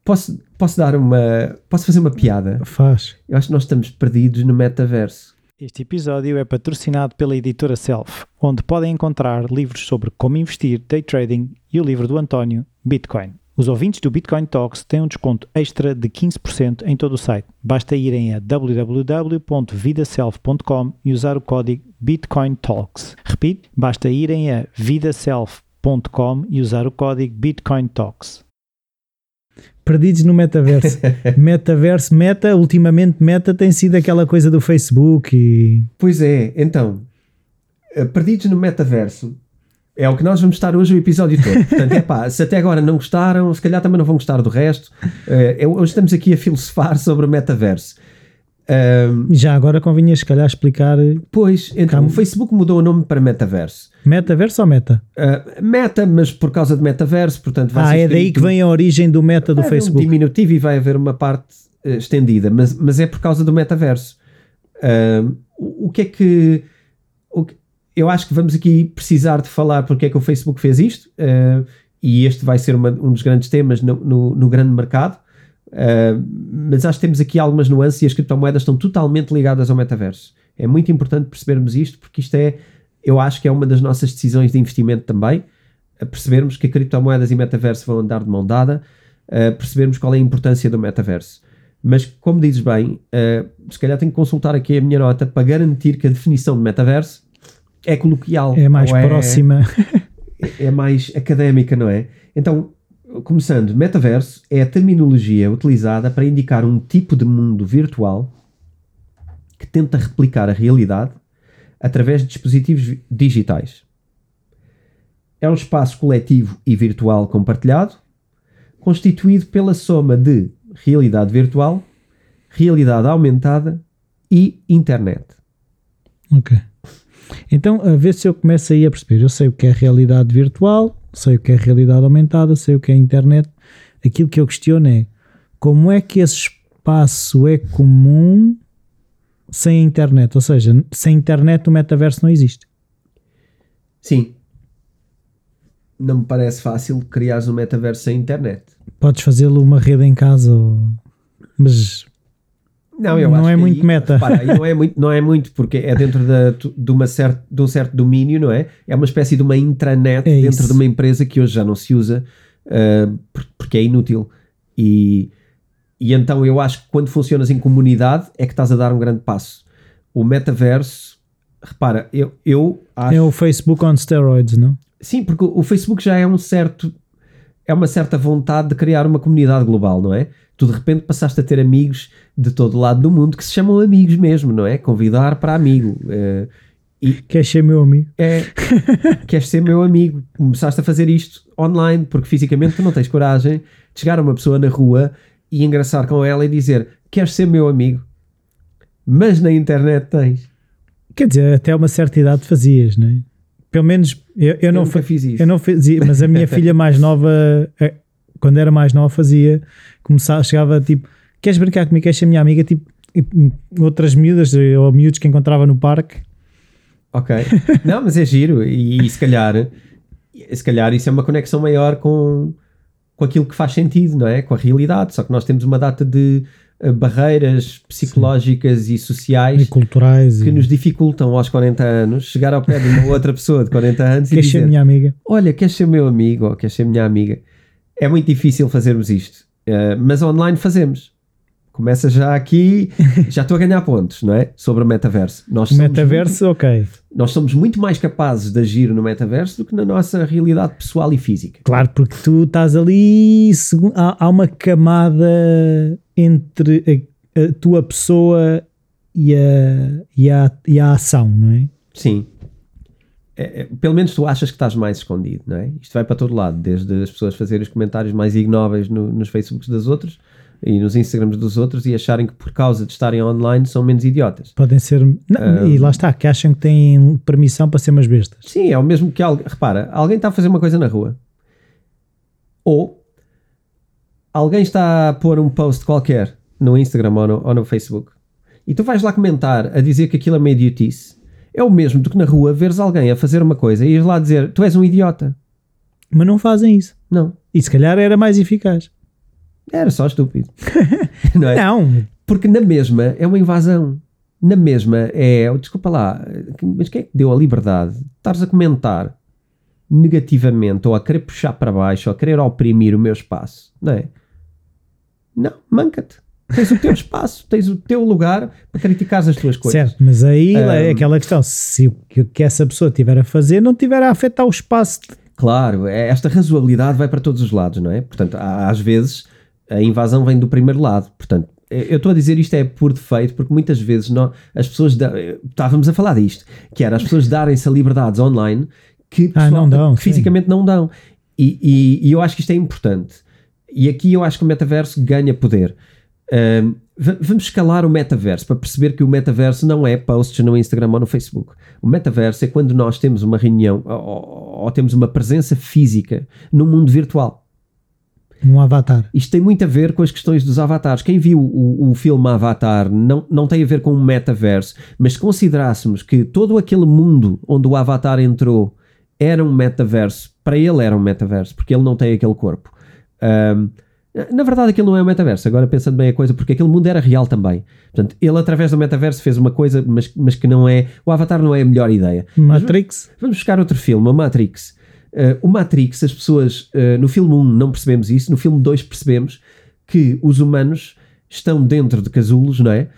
Speaker 2: posso, posso dar uma. Posso fazer uma piada?
Speaker 1: Faz.
Speaker 2: Eu acho que nós estamos perdidos no metaverso.
Speaker 1: Este episódio é patrocinado pela editora Self, onde podem encontrar livros sobre como investir, day trading e o livro do António, Bitcoin. Os ouvintes do Bitcoin Talks têm um desconto extra de 15% em todo o site. Basta irem a www.vidaself.com e usar o código Bitcoin Talks. Repito, basta irem a vidaself.com e usar o código Bitcoin Talks. Perdidos no metaverso. metaverso, meta, ultimamente meta tem sido aquela coisa do Facebook e...
Speaker 2: Pois é, então, eh, perdidos no metaverso é o que nós vamos estar hoje o episódio todo. Portanto, é pá, se até agora não gostaram, se calhar também não vão gostar do resto. Uh, hoje estamos aqui a filosofar sobre o metaverso.
Speaker 1: Um, Já agora convinha se calhar explicar.
Speaker 2: Pois, então o Facebook mudou o nome para Metaverso.
Speaker 1: Metaverso ou Meta?
Speaker 2: Uh, meta, mas por causa de Metaverso, portanto
Speaker 1: vai Ah, é daí que vem a origem do Meta do Facebook.
Speaker 2: Um diminutivo e vai haver uma parte uh, estendida, mas, mas é por causa do Metaverso. Uh, o, o, que é que. Que eu acho que vamos aqui precisar de falar porque é que o Facebook fez isto, uh, e este vai ser uma, um dos grandes temas no, no, no grande mercado. Uh, mas acho que temos aqui algumas nuances e as criptomoedas estão totalmente ligadas ao metaverso. É muito importante percebermos isto, porque isto é, eu acho que é uma das nossas decisões de investimento também, a percebermos que criptomoedas e metaverso vão andar de mão dada, a percebermos qual é a importância do metaverso. Mas, como dizes bem, uh, se calhar tenho que consultar aqui a minha nota para garantir que a definição de metaverso é coloquial.
Speaker 1: É mais é, próxima.
Speaker 2: É, é mais académica, não é? Então, começando, metaverso é a terminologia utilizada para indicar um tipo de mundo virtual que tenta replicar a realidade através de dispositivos digitais. É um espaço coletivo e virtual compartilhado, constituído pela soma de realidade virtual, realidade aumentada e internet.
Speaker 1: Ok. Então, a ver se eu começo aí a perceber. Eu sei o que é realidade virtual, sei o que é realidade aumentada, sei o que é internet. Aquilo que eu questiono é como é que esse espaço é comum sem internet? Ou seja, sem internet o metaverso não existe.
Speaker 2: Sim. Não me parece fácil criar um metaverso sem internet.
Speaker 1: Podes fazê-lo uma rede em casa, mas
Speaker 2: não, eu
Speaker 1: não
Speaker 2: é
Speaker 1: muito
Speaker 2: aí,
Speaker 1: meta.
Speaker 2: Repara, não é muito, não é muito porque é dentro de, de, uma certa, de um certo domínio, não é? É uma espécie de uma intranet é dentro isso. de uma empresa que hoje já não se usa uh, porque é inútil. E, e então eu acho que quando funcionas em comunidade é que estás a dar um grande passo. O metaverso, repara, eu, eu acho.
Speaker 1: É o Facebook on steroids, não?
Speaker 2: Sim, porque o Facebook já é um certo. É uma certa vontade de criar uma comunidade global, não é? tu de repente passaste a ter amigos de todo lado do mundo que se chamam amigos mesmo, não é? Convidar para amigo. Uh,
Speaker 1: e queres ser meu amigo?
Speaker 2: É, queres ser meu amigo. Começaste a fazer isto online, porque fisicamente tu não tens coragem de chegar a uma pessoa na rua e engraçar com ela e dizer: Queres ser meu amigo? Mas na internet tens.
Speaker 1: Quer dizer, até uma certa idade fazias, não é? Pelo menos eu, eu,
Speaker 2: Eu
Speaker 1: não,
Speaker 2: nunca fiz isso.
Speaker 1: eu não fazia, mas a minha filha mais nova, quando era mais nova, fazia, começava, chegava tipo, queres brincar comigo, queres ser minha amiga? Tipo, hum, outras miúdas eh, ou miúdos que encontrava no parque,
Speaker 2: Ok. Não, mas é giro. E, e se calhar, se calhar isso é uma conexão maior com, com aquilo que faz sentido, não é? Com a realidade. Só que nós temos uma data de barreiras psicológicas e sociais
Speaker 1: e culturais,
Speaker 2: que
Speaker 1: e
Speaker 2: nos dificultam aos 40 anos chegar ao pé de uma outra pessoa de 40 anos e
Speaker 1: queres ser
Speaker 2: dizer
Speaker 1: minha amiga?
Speaker 2: olha, queres ser meu amigo ou queres ser minha amiga? É muito difícil fazermos isto, eh, mas online fazemos. Começa já aqui, já estou a ganhar pontos, não é? Sobre o metaverso. Nós
Speaker 1: Metaverso, ok.
Speaker 2: muito- nós somos muito mais capazes de agir no metaverso do que na nossa realidade pessoal e física.
Speaker 1: Claro, porque tu estás ali, há, há uma camada entre a, a tua pessoa e a, e, a, e a ação, não é?
Speaker 2: Sim. É, é, pelo menos tu achas que estás mais escondido, não é? Isto vai para todo lado, desde as pessoas fazerem os comentários mais ignóveis no- nos Facebooks das outras e nos Instagrams dos outros e acharem que por causa de estarem online são menos idiotas.
Speaker 1: Podem ser. Não, E lá está, que acham que têm permissão para ser umas bestas.
Speaker 2: Sim, é o mesmo que alguém. Repara, alguém está a fazer uma coisa na rua. Ou alguém está a pôr um post qualquer no Instagram ou no, ou no Facebook e tu vais lá comentar a dizer que aquilo é uma idiotice. É o mesmo do que na rua veres alguém a fazer uma coisa e ires lá dizer tu és um idiota.
Speaker 1: Mas não fazem isso.
Speaker 2: Não.
Speaker 1: E se calhar era mais eficaz.
Speaker 2: Era só estúpido. não é?
Speaker 1: Não,
Speaker 2: Porque na mesma é uma invasão. Na mesma é. Desculpa lá, mas quem é que deu a liberdade de estares a comentar negativamente ou a querer puxar para baixo ou a querer oprimir o meu espaço? Não é? Não, manca-te. Tens o teu espaço, tens o teu lugar para criticar as tuas coisas.
Speaker 1: certo, mas aí é
Speaker 2: Um,
Speaker 1: aquela questão: se o que essa pessoa tiver a fazer não tiver a afetar o espaço, de-
Speaker 2: Claro, é- esta razoabilidade vai para todos os lados, não é? Portanto, às vezes a invasão vem do primeiro lado. Portanto, eu estou a dizer isto é por defeito, porque muitas vezes nó- as pessoas. da- estávamos a falar disto, que era as pessoas darem-se a liberdades online que,
Speaker 1: Ah, não dão,
Speaker 2: que fisicamente não dão. E, e- e eu acho que isto é importante. E aqui eu acho que o metaverso ganha poder. Va- vamos escalar o metaverso para perceber que o metaverso não é posts no Instagram ou no Facebook. O metaverso é quando nós temos uma reunião ou, ou- ou temos uma presença física no mundo virtual.
Speaker 1: Um avatar.
Speaker 2: Isto tem muito a ver com as questões dos avatares. Quem viu o, o filme Avatar não, não tem a ver com o metaverso, mas se considerássemos que todo aquele mundo onde o Avatar entrou era um metaverso, para ele era um metaverso, porque ele não tem aquele corpo. Ahm, na verdade, aquilo não é um metaverso, agora pensando bem a coisa, porque aquele mundo era real também. Portanto, ele através do metaverso fez uma coisa, mas, mas que não é. O Avatar não é a melhor ideia.
Speaker 1: Matrix,
Speaker 2: Vamos buscar outro filme, o Matrix. Uh, o Matrix, as pessoas uh, no filme 1 não percebemos isso, no filme 2 percebemos que os humanos estão dentro de casulos, não é?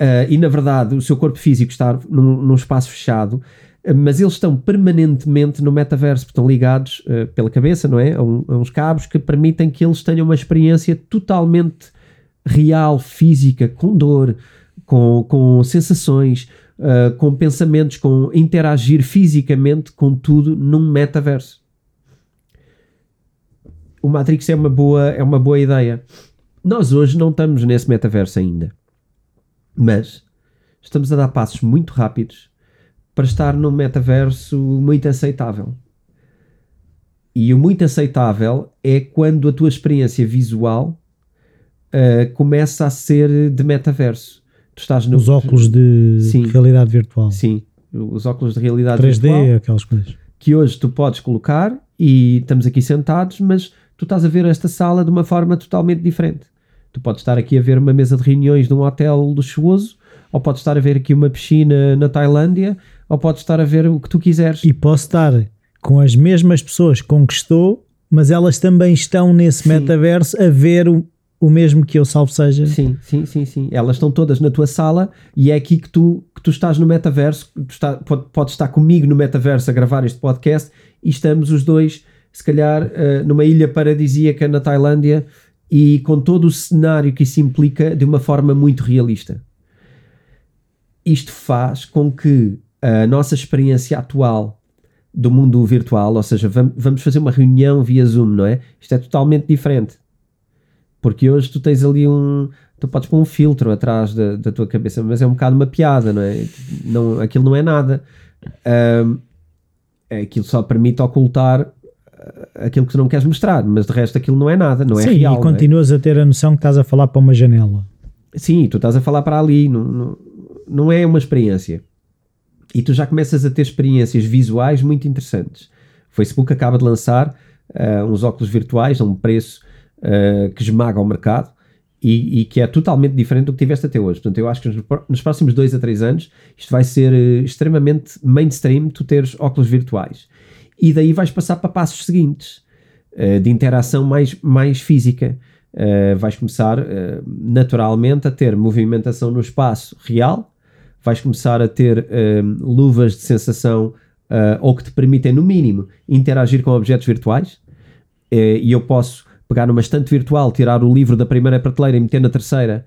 Speaker 2: Uh, e na verdade o seu corpo físico está num, num espaço fechado, mas eles estão permanentemente no metaverso, estão ligados pela cabeça, não é? A, um- a uns cabos que permitem que eles tenham uma experiência totalmente real, física, com dor, com, com sensações, uh, com pensamentos, com interagir fisicamente com tudo num metaverso. O Matrix é uma boa, é uma boa ideia. Nós hoje não estamos nesse metaverso ainda, mas estamos a dar passos muito rápidos para estar num metaverso muito aceitável. E o muito aceitável é quando a tua experiência visual uh, começa a ser de metaverso. Tu estás no,
Speaker 1: os óculos de
Speaker 2: Sim.
Speaker 1: realidade virtual.
Speaker 2: Sim, os óculos de realidade
Speaker 1: 3D,
Speaker 2: virtual
Speaker 1: aquelas coisas.
Speaker 2: que hoje tu podes colocar e estamos aqui sentados, mas tu estás a ver esta sala de uma forma totalmente diferente. Tu podes estar aqui a ver uma mesa de reuniões de um hotel luxuoso, ou podes estar a ver aqui uma piscina na Tailândia, ou podes estar a ver o que tu quiseres.
Speaker 1: E posso estar com as mesmas pessoas que conquistou, mas elas também estão nesse
Speaker 2: Sim.
Speaker 1: metaverso a ver o, o mesmo que eu, salvo seja.
Speaker 2: Sim, sim, sim, sim. Elas estão todas na tua sala e é aqui que tu, que tu estás no metaverso. Tu está, pode, podes estar comigo no metaverso a gravar este podcast e estamos os dois, se calhar, eh, numa ilha paradisíaca na Tailândia e com todo o cenário que isso implica de uma forma muito realista. Isto faz com que a nossa experiência atual do mundo virtual, ou seja, vam- vamos fazer uma reunião via Zoom, não é? Isto é totalmente diferente Porque hoje tu tens ali um. Tu podes pôr um filtro atrás da, da tua cabeça, mas é um bocado uma piada, não é? Não, aquilo não é nada. Um, aquilo só permite ocultar uh, aquilo que tu não queres mostrar, mas de resto aquilo não é nada, não é
Speaker 1: Sim,
Speaker 2: real.
Speaker 1: e
Speaker 2: é?
Speaker 1: continuas a ter a noção que estás a falar para uma janela.
Speaker 2: Sim, tu estás a falar para ali, não, não, não é uma experiência. E tu já começas a ter experiências visuais muito interessantes. O Facebook acaba de lançar uh, uns óculos virtuais a um preço uh, que esmaga o mercado e, e, que é totalmente diferente do que tiveste até hoje. Portanto, eu acho que nos, próximos dois a três anos isto vai ser uh, extremamente mainstream tu teres óculos virtuais. E daí vais passar para passos seguintes de interação mais, mais física. Uh, vais começar uh, naturalmente a ter movimentação no espaço real, vais começar a ter uh, luvas de sensação ou que te permitem, no mínimo, interagir com objetos virtuais. e eu posso pegar numa estante virtual, tirar o livro da primeira prateleira e meter na terceira.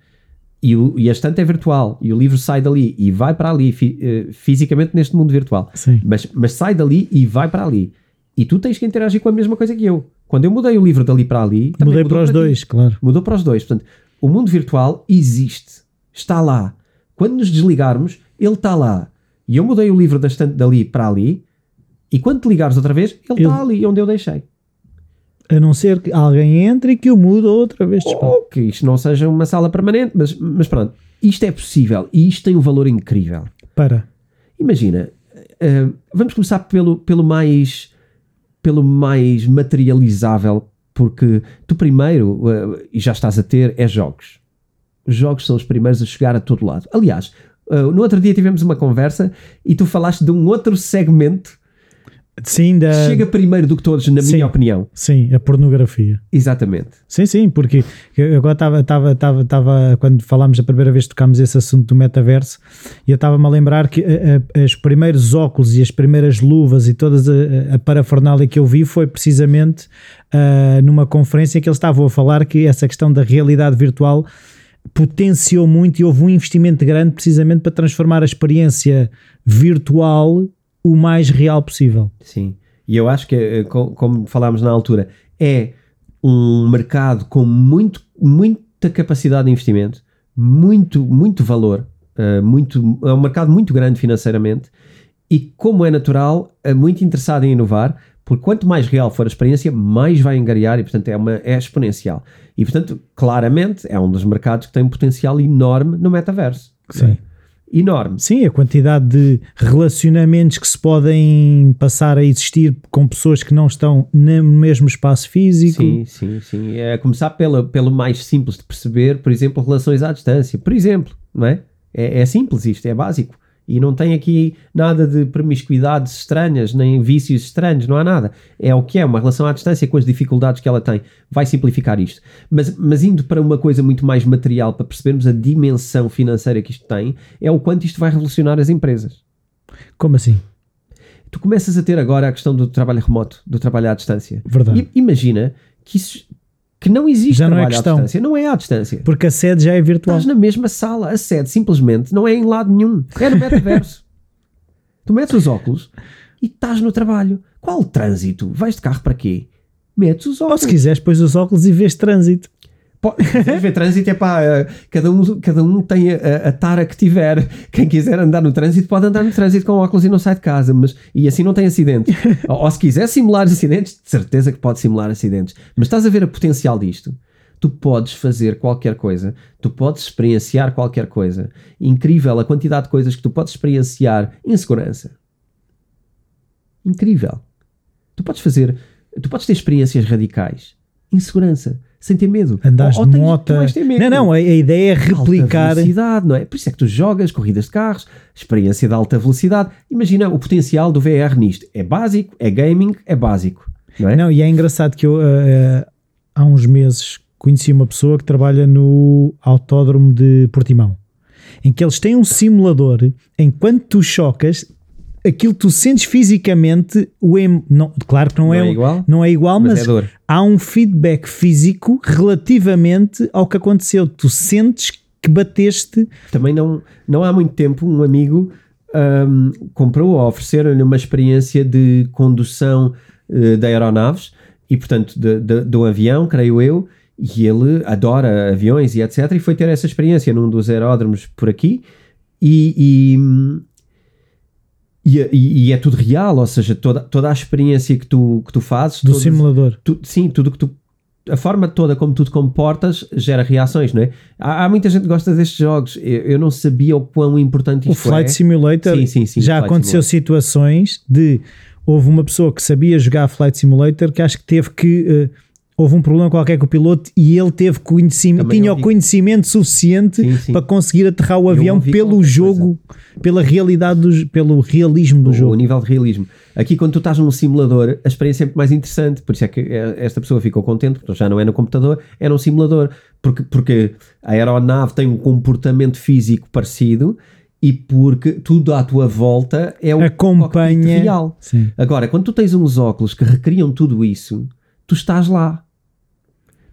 Speaker 2: E, o, e a estante é virtual e o livro sai dali e vai para ali fi, fisicamente neste mundo virtual, mas, mas sai dali e vai para ali. E tu tens que interagir com a mesma coisa que eu. Quando eu mudei o livro dali para ali,
Speaker 1: mudei para os para dois, claro.
Speaker 2: Mudou para os dois. Portanto, o mundo virtual existe, está lá. Quando nos desligarmos, ele está lá. E eu mudei o livro da estante dali para ali, e quando te ligares outra vez, ele está ali onde eu deixei.
Speaker 1: A não ser que alguém entre e que o mude outra vez de
Speaker 2: Ou que isto não seja uma sala permanente, mas, mas pronto, isto é possível e isto tem um valor incrível.
Speaker 1: Para.
Speaker 2: Imagina, uh, vamos começar pelo, pelo mais pelo mais materializável, porque tu primeiro, uh, e já estás a ter, é jogos. Os jogos são os primeiros a chegar a todo lado. Aliás, uh, no outro dia tivemos uma conversa e tu falaste de um outro segmento
Speaker 1: Sim, da...
Speaker 2: Chega primeiro do que todos, na
Speaker 1: sim,
Speaker 2: minha opinião.
Speaker 1: Sim, a pornografia.
Speaker 2: Exatamente.
Speaker 1: Sim, sim, porque eu agora estava, estava, estava, estava, quando falámos a primeira vez que tocámos esse assunto do metaverso, e eu estava-me a lembrar que a, a, os primeiros óculos e as primeiras luvas e toda a, a parafernália que eu vi foi precisamente uh, numa conferência que eles estavam a falar que essa questão da realidade virtual potenciou muito e houve um investimento grande precisamente para transformar a experiência virtual o mais real possível.
Speaker 2: Sim, e eu acho que, eh, como falámos na altura, é um mercado com muito, muita capacidade de investimento, muito, muito valor, uh, muito, é um mercado muito grande financeiramente e, como é natural, é muito interessado em inovar, porque quanto mais real for a experiência, mais vai engariar e, portanto, é, uma, é exponencial. E, portanto, claramente, é um dos mercados que tem um potencial enorme no metaverso.
Speaker 1: Sim. É?
Speaker 2: Enorme.
Speaker 1: Sim, a quantidade de relacionamentos que se podem passar a existir com pessoas que não estão no mesmo espaço físico.
Speaker 2: Sim, sim, sim. É começar pela, pelo mais simples de perceber, por exemplo, relações à distância. Por exemplo, não é? É, é simples isto, é básico. E não tem aqui nada de promiscuidades estranhas, nem vícios estranhos, não há nada. É o que é, uma relação à distância com as dificuldades que ela tem. Vai simplificar isto. Mas, mas indo para uma coisa muito mais material, para percebermos a dimensão financeira que isto tem, é o quanto isto vai revolucionar as empresas.
Speaker 1: Como assim?
Speaker 2: Tu começas a ter agora a questão do trabalho remoto, do trabalho à distância.
Speaker 1: Verdade.
Speaker 2: I, imagina que isso que não existe já não é questão. à distância. Não é à distância.
Speaker 1: Porque a sede já é virtual.
Speaker 2: Estás na mesma sala. A sede simplesmente não é em lado nenhum. É no metaverso. tu metes os óculos e estás no trabalho. Qual trânsito? Vais de carro para quê? Metes os óculos.
Speaker 1: Ou se quiseres, pões os óculos e vês trânsito.
Speaker 2: Pode, ver trânsito é pá, eh, cada um, cada um tem a, a, tara que tiver. Quem quiser andar no trânsito pode andar no trânsito com óculos e não sai de casa, mas e assim não tem acidentes. ou, ou, se quiser simular acidentes, de certeza que pode simular acidentes. Mas estás a ver a potencial disto? Tu podes fazer qualquer coisa, tu podes experienciar qualquer coisa. Incrível a quantidade de coisas que tu podes experienciar em segurança. Incrível. Tu podes fazer, tu podes ter experiências radicais em segurança sem ter medo.
Speaker 1: Andas de moto. Não, não, a, a, ideia é replicar.
Speaker 2: Alta velocidade, não é? Por isso é que tu jogas corridas de carros, experiência de alta velocidade. Imagina o potencial do VR nisto. É básico, é gaming, é básico. Não, é?
Speaker 1: não e é engraçado que eu uh, há uns meses conheci uma pessoa que trabalha no Autódromo de Portimão. Em que eles têm um simulador, enquanto tu chocas, aquilo que tu sentes fisicamente, o em, não, claro que não,
Speaker 2: não
Speaker 1: é,
Speaker 2: é, igual,
Speaker 1: não é igual, mas, mas é há um feedback físico relativamente ao que aconteceu. Tu sentes que bateste.
Speaker 2: Também não, não há muito tempo um amigo um, comprou ou ofereceram-lhe uma experiência de condução uh, de aeronaves e, portanto, de, de, de um avião, creio eu, E ele adora aviões e etc. E foi ter essa experiência num dos aeródromos por aqui. E, e, e, e é tudo real, ou seja, toda, toda a experiência que tu, que tu fazes.
Speaker 1: Do simulador.
Speaker 2: Tu, sim, tudo que tu a forma toda como tu te comportas gera reações, não é? Há, há muita gente que gosta destes jogos. Eu, eu, não sabia o quão importante
Speaker 1: o
Speaker 2: isto
Speaker 1: Flight
Speaker 2: é.
Speaker 1: Simulator
Speaker 2: sim, sim, sim,
Speaker 1: já aconteceu
Speaker 2: Simulator.
Speaker 1: situações de houve uma pessoa que sabia jogar Flight Simulator que acho que teve que uh, houve um problema qualquer com o piloto e ele teve conhecimento,
Speaker 2: Também
Speaker 1: tinha o conhecimento suficiente
Speaker 2: Sim, sim.
Speaker 1: para conseguir aterrar o avião pelo jogo, pela realidade, do, pelo realismo do
Speaker 2: o,
Speaker 1: jogo.
Speaker 2: o nível de realismo. Aqui, quando tu estás num simulador, a experiência é muito mais interessante. Por isso é que eh, esta pessoa ficou contente, porque já não é no computador, é num simulador. Porque, porque a aeronave tem um comportamento físico parecido e porque tudo à tua volta é o
Speaker 1: Acompanha.
Speaker 2: real.
Speaker 1: Sim.
Speaker 2: Agora, quando tu tens uns óculos que recriam tudo isso, tu estás lá.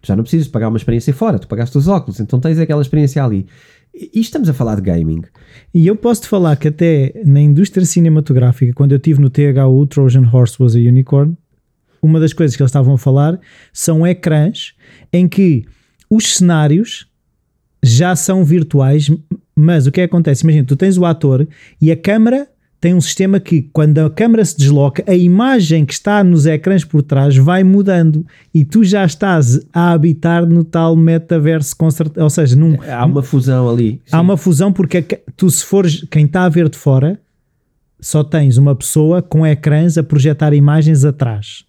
Speaker 2: Tu já não precisas pagar uma experiência fora, tu pagaste os óculos, então tens aquela experiência ali. E estamos a falar de gaming.
Speaker 1: E eu posso te falar que até na indústria cinematográfica, quando eu estive no THU, Trojan Horse was a Unicorn, uma das coisas que eles estavam a falar são ecrãs em que os cenários já são virtuais, mas o que é que acontece? Imagina, tu tens o ator e a câmara tem um sistema que, quando a câmara se desloca, a imagem que está nos ecrãs por trás vai mudando e tu já estás a habitar no tal metaverso, com certeza, ou seja, num,
Speaker 2: Há uma fusão ali.
Speaker 1: Há
Speaker 2: Sim.
Speaker 1: uma fusão porque ca- tu, se fores quem está a ver de fora, só tens uma pessoa com ecrãs a projetar imagens atrás.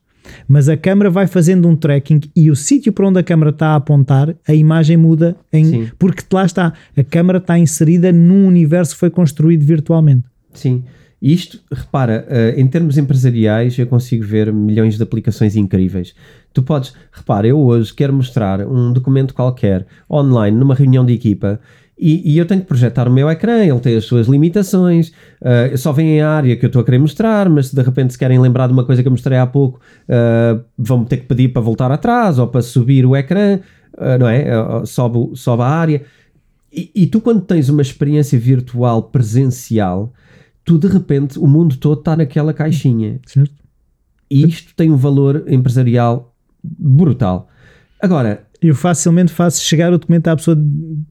Speaker 1: Mas a câmera vai fazendo um tracking e o sítio para onde a câmera está a apontar, a imagem muda em,
Speaker 2: Sim.
Speaker 1: porque lá está, a câmera está inserida num universo que foi construído virtualmente.
Speaker 2: Sim. Isto, repara, eh, em termos empresariais, eu consigo ver milhões de aplicações incríveis. Tu podes, repara, eu hoje quero mostrar um documento qualquer online numa reunião de equipa e, e eu tenho que projetar o meu ecrã, ele tem as suas limitações, eh, só vem a área que eu estou a querer mostrar, mas se de repente se querem lembrar de uma coisa que eu mostrei há pouco, eh, vão ter que pedir para voltar atrás ou para subir o ecrã, eh, não é? Eh, sobe, sobe a área. E, e tu, quando tens uma experiência virtual presencial, tu de repente o mundo todo está naquela caixinha.
Speaker 1: Certo?
Speaker 2: E isto tem um valor empresarial brutal. Agora,
Speaker 1: Eu facilmente faço chegar o documento à pessoa,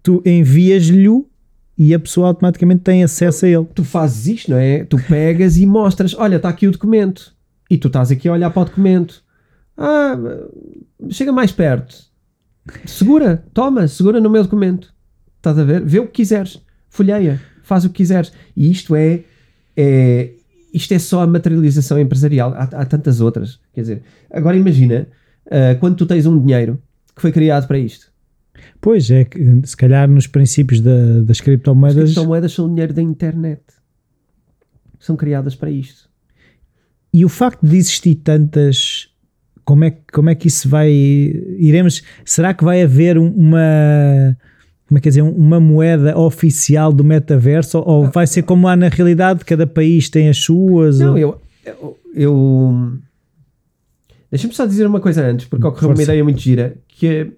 Speaker 1: tu envias-lhe e a pessoa automaticamente tem acesso a ele.
Speaker 2: tu fazes isto, não é? Tu pegas e mostras: olha, está aqui o documento. E tu estás aqui a olhar para o documento. Ah, chega mais perto. Segura, toma, segura no meu documento. Estás a ver? Vê o que quiseres. Folheia, faz o que quiseres. E isto é, é isto é só a materialização empresarial. Há, há tantas outras. Quer dizer, agora imagina ah, quando tu tens um dinheiro que foi criado para isto.
Speaker 1: Pois é, que se calhar nos princípios da- das
Speaker 2: As
Speaker 1: criptomoedas.
Speaker 2: criptomoedas são dinheiro da internet. São criadas para isto.
Speaker 1: E o facto de existir tantas, como é, que- como é que isso vai. Iremos. Será que vai haver um- uma. Como é que dizer? Uma moeda oficial do metaverso? Ou vai ser como há na realidade? Cada país tem as suas?
Speaker 2: Não,
Speaker 1: ou-
Speaker 2: eu. eu, eu- Deixa-me só dizer uma coisa antes, porque ocorreu uma ideia muito gira, que é-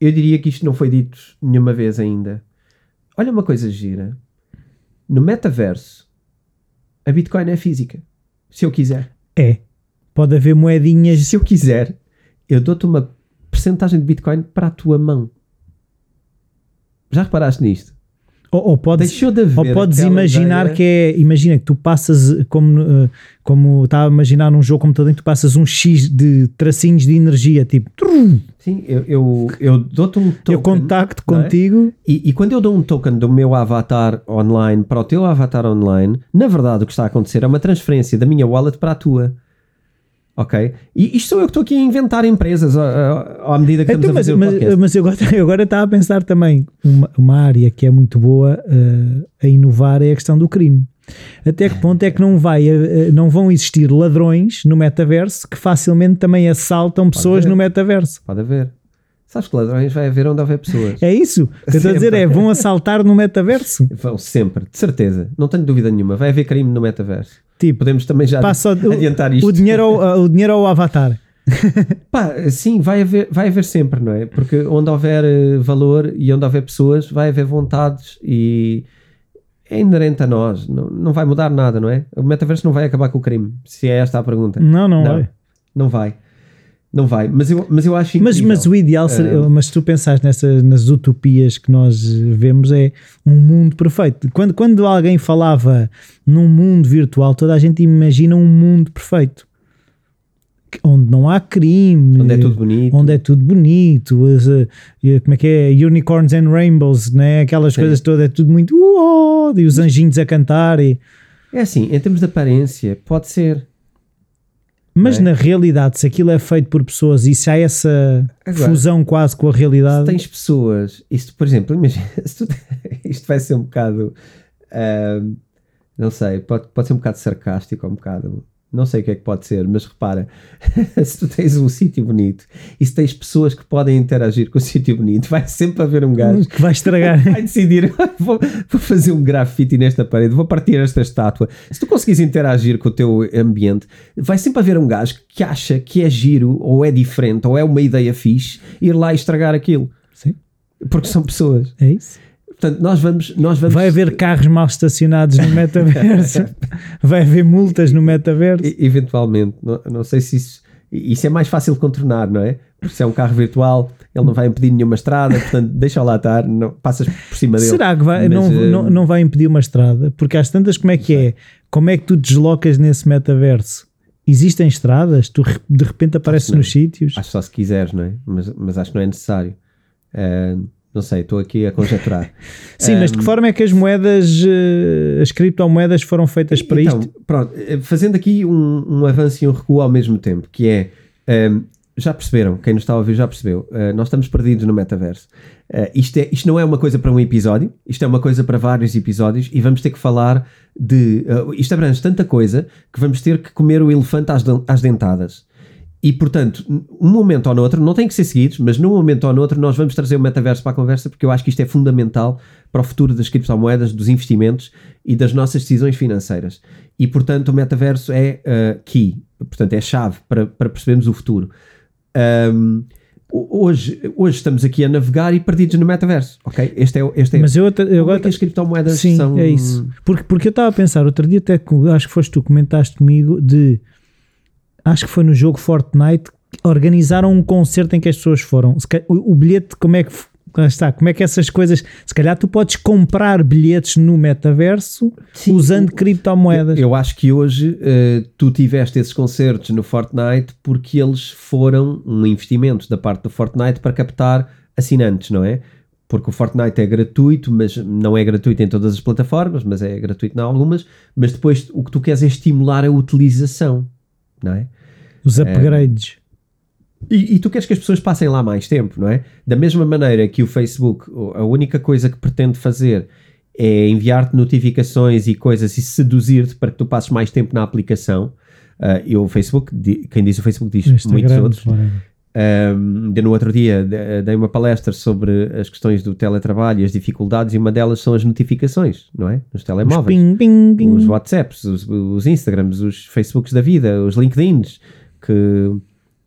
Speaker 2: eu diria que isto não foi dito nenhuma vez ainda. Olha uma coisa gira. No metaverso, a Bitcoin é física. Se eu quiser.
Speaker 1: É. Pode haver moedinhas.
Speaker 2: Se eu quiser, eu dou-te uma percentagem de Bitcoin para a tua mão. Já reparaste nisto?
Speaker 1: Ou, ou podes,
Speaker 2: Deixou de haver
Speaker 1: ou podes
Speaker 2: aquela
Speaker 1: imaginar
Speaker 2: ideia-
Speaker 1: que é. Imagina que tu passas, como, eh, como estava a imaginar num jogo computador, em que tu passas um X de tracinhos de energia, tipo, trum,
Speaker 2: Sim, eu, eu, eu dou-te um token.
Speaker 1: eu contacto
Speaker 2: não é?
Speaker 1: contigo.
Speaker 2: E, e quando eu dou um token do meu avatar online para o teu avatar online, na verdade o que está a acontecer é uma transferência da minha wallet para a tua. Ok? E isto sou eu que estou aqui a inventar empresas à, à- medida que estamos
Speaker 1: Então,
Speaker 2: a
Speaker 1: mas,
Speaker 2: fazer o
Speaker 1: mas,
Speaker 2: podcast.
Speaker 1: mas eu agora, eu agora estava a pensar também uma, uma área que é muito boa eh, a inovar é a questão do crime. Até que ponto é que não, vai, eh, não vão existir ladrões no metaverso que facilmente também assaltam pessoas
Speaker 2: haver.
Speaker 1: no metaverso?
Speaker 2: Pode haver. Sabes que ladrões vai haver onde houver pessoas.
Speaker 1: É isso? O que eu estou a dizer é: vão assaltar no metaverso?
Speaker 2: Vão sempre, de certeza. Não tenho dúvida nenhuma. Vai haver crime no metaverso.
Speaker 1: Tipo,
Speaker 2: Podemos também já
Speaker 1: passa o,
Speaker 2: adiantar isto.
Speaker 1: o, dinheiro ao, o dinheiro ao avatar.
Speaker 2: Pá, sim, vai haver, vai haver sempre, não é? Porque onde houver eh, valor e onde houver pessoas, vai haver vontades e é inerente a nós. Não, não vai mudar nada, não é? O metaverso não vai acabar com o crime, se é esta a pergunta.
Speaker 1: Não, não,
Speaker 2: Não.
Speaker 1: é.
Speaker 2: Não vai. Não vai, mas eu, mas eu acho
Speaker 1: mas,
Speaker 2: incrível.
Speaker 1: mas o ideal seria,
Speaker 2: Ah.
Speaker 1: mas se tu pensares nessas, nas utopias que nós vemos é um mundo perfeito. Quando, quando alguém falava num mundo virtual, toda a gente imagina um mundo perfeito. Onde não há crime,
Speaker 2: Onde é tudo bonito.
Speaker 1: onde é tudo bonito, eh, eh, como é que é? Unicorns and Rainbows, né? aquelas
Speaker 2: Sim.
Speaker 1: coisas todas, é tudo muito uó, e os anjinhos a cantar. E,
Speaker 2: É assim, em termos de aparência, pode ser.
Speaker 1: Mas
Speaker 2: é?
Speaker 1: na realidade, se aquilo é feito por pessoas e se há essa
Speaker 2: Agora,
Speaker 1: fusão quase com a
Speaker 2: Se
Speaker 1: realidade,
Speaker 2: tens pessoas, isto, por exemplo, imagina, se tu- isto vai ser um bocado, ahm, não sei, pode, pode ser um bocado sarcástico, ou um bocado, não sei o que é que pode ser, mas repara, se tu tens um sítio bonito e se tens pessoas que podem interagir com o sítio bonito, vai sempre haver um gajo
Speaker 1: que vai estragar.
Speaker 2: vai decidir, vou, vou fazer um grafite nesta parede, vou partir esta estátua. Se tu conseguires interagir com o teu ambiente, vai sempre haver um gajo que acha que é giro, ou é diferente, ou é uma ideia fixe, ir lá e estragar aquilo.
Speaker 1: Sim.
Speaker 2: Porque são pessoas.
Speaker 1: É isso.
Speaker 2: Portanto, nós vamos. Nós vamos
Speaker 1: Vai haver carros mal estacionados no metaverso. vai haver multas no metaverso.
Speaker 2: e- eventualmente, não, não sei se isso. Isso é mais fácil de contornar, não é? Porque se é um carro virtual, ele não vai impedir nenhuma estrada, portanto, deixa lá estar, não, passas por cima dele.
Speaker 1: Será que vai,
Speaker 2: Mas,
Speaker 1: não,
Speaker 2: eh,
Speaker 1: não, não vai impedir uma estrada? Porque às tantas, como é que é? Como é que tu deslocas nesse metaverso? Existem estradas? Tu de repente apareces nos sítios?
Speaker 2: Acho só se quiseres, não é? Mas, mas acho que não é necessário. Ah, não sei, estou aqui a conjecturar.
Speaker 1: Sim, mas de que forma é que as moedas, eh, as criptomoedas foram feitas para
Speaker 2: então,
Speaker 1: isto?
Speaker 2: Pronto, eh, fazendo aqui um, um avanço e um recuo ao mesmo tempo, que é. ehm, já perceberam, quem nos está a ouvir já percebeu, eh, nós estamos perdidos no metaverso. Eh, isto, é, isto não é uma coisa para um episódio, isto é uma coisa para vários episódios e vamos ter que falar de. eh, isto abrange tanta coisa que vamos ter que comer o elefante às, às dentadas. E portanto, um momento ou no outro, não tem que ser seguidos, mas num momento ou no outro, nós vamos trazer o metaverso para a conversa porque eu acho que isto é fundamental para o futuro das criptomoedas, dos investimentos e das nossas decisões financeiras. E portanto, o metaverso é uh, key, portanto, é chave para, para percebermos o futuro. Um, hoje, hoje estamos aqui a navegar e perdidos no metaverso, ok? Este é, este é,
Speaker 1: Mas eu, eu
Speaker 2: como
Speaker 1: agora
Speaker 2: é que as criptomoedas
Speaker 1: Sim,
Speaker 2: são.
Speaker 1: é isso. Porque, porque eu estava a pensar, outro dia até acho que foste tu comentaste comigo de acho que foi no jogo Fortnite organizaram um concerto em que as pessoas foram. O, o bilhete, como é que está? Como é que essas coisas. Se calhar tu podes comprar bilhetes no metaverso
Speaker 2: Sim,
Speaker 1: usando criptomoedas.
Speaker 2: Eu acho que hoje eh, tu tiveste esses concertos no Fortnite porque eles foram um investimento da parte do Fortnite para captar assinantes, não é? Porque o Fortnite é gratuito, mas não é gratuito em todas as plataformas, mas é gratuito em algumas. Mas depois o que tu queres é estimular a utilização, não é?
Speaker 1: Os upgrades.
Speaker 2: E, e tu queres que as pessoas passem lá mais tempo, não é? Da mesma maneira que o Facebook, a única coisa que pretende fazer é enviar-te notificações e coisas e seduzir-te para que tu passes mais tempo na aplicação. Ah, e o Facebook, quem diz o Facebook diz muitos
Speaker 1: Instagram,
Speaker 2: outros.
Speaker 1: whatever.
Speaker 2: Um, no outro dia de- dei uma palestra sobre as questões do teletrabalho e as dificuldades, e uma delas são as notificações, não é? Nos
Speaker 1: Os
Speaker 2: telemóveis
Speaker 1: ping, ping, ping.
Speaker 2: os WhatsApps, os, os Instagrams, os Facebooks da vida, os LinkedIns, que,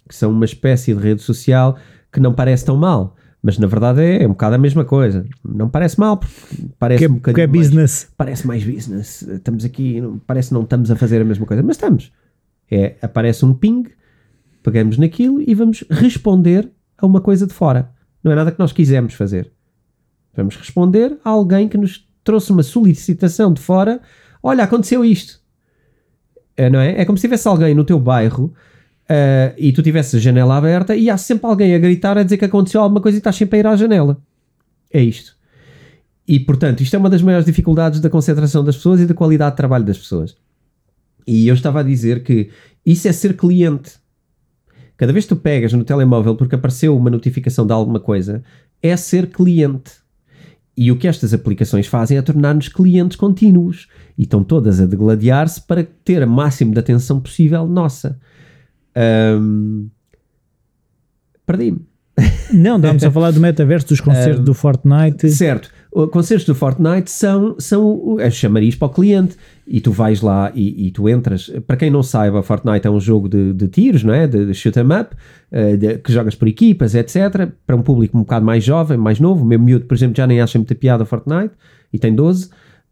Speaker 2: que são uma espécie de rede social que não parece tão mal, mas na verdade é, é um bocado a mesma coisa. Não parece mal, porque parece
Speaker 1: que, é-
Speaker 2: um
Speaker 1: que é
Speaker 2: bocadinho mais-
Speaker 1: business.
Speaker 2: parece mais business. Estamos aqui, parece que não estamos a fazer a mesma coisa, mas estamos. É, aparece um ping, pegamos naquilo e vamos responder a uma coisa de fora. Não é nada que nós quisemos fazer. Vamos responder a alguém que nos trouxe uma solicitação de fora. Olha, aconteceu isto. É, não é? É como se tivesse alguém no teu bairro ah, e tu tivesse a janela aberta e há sempre alguém a gritar a dizer que aconteceu alguma coisa e estás sempre a ir à janela. É isto. E portanto, isto é uma das maiores dificuldades da concentração das pessoas e da qualidade de trabalho das pessoas. E eu estava a dizer que isso é ser cliente. Cada vez que tu pegas no telemóvel porque apareceu uma notificação de alguma coisa, é ser cliente. E o que estas aplicações fazem é tornar-nos clientes contínuos. E estão todas a degladiar-se para ter a máximo de atenção possível nossa. Ahm, Perdi-me.
Speaker 1: Não, estávamos a falar do metaverso, dos concertos do Fortnite.
Speaker 2: Certo. Concertos do Fortnite são, são é chamariz para o cliente. E tu vais lá e, e tu entras. Para quem não saiba, Fortnite é um jogo de, de tiros, não é? De, de shoot 'em up, eh, de- que jogas por equipas, etc. Para um público um bocado mais jovem, mais novo. O meu miúdo, por exemplo, já nem acha muita piada Fortnite e tem 12.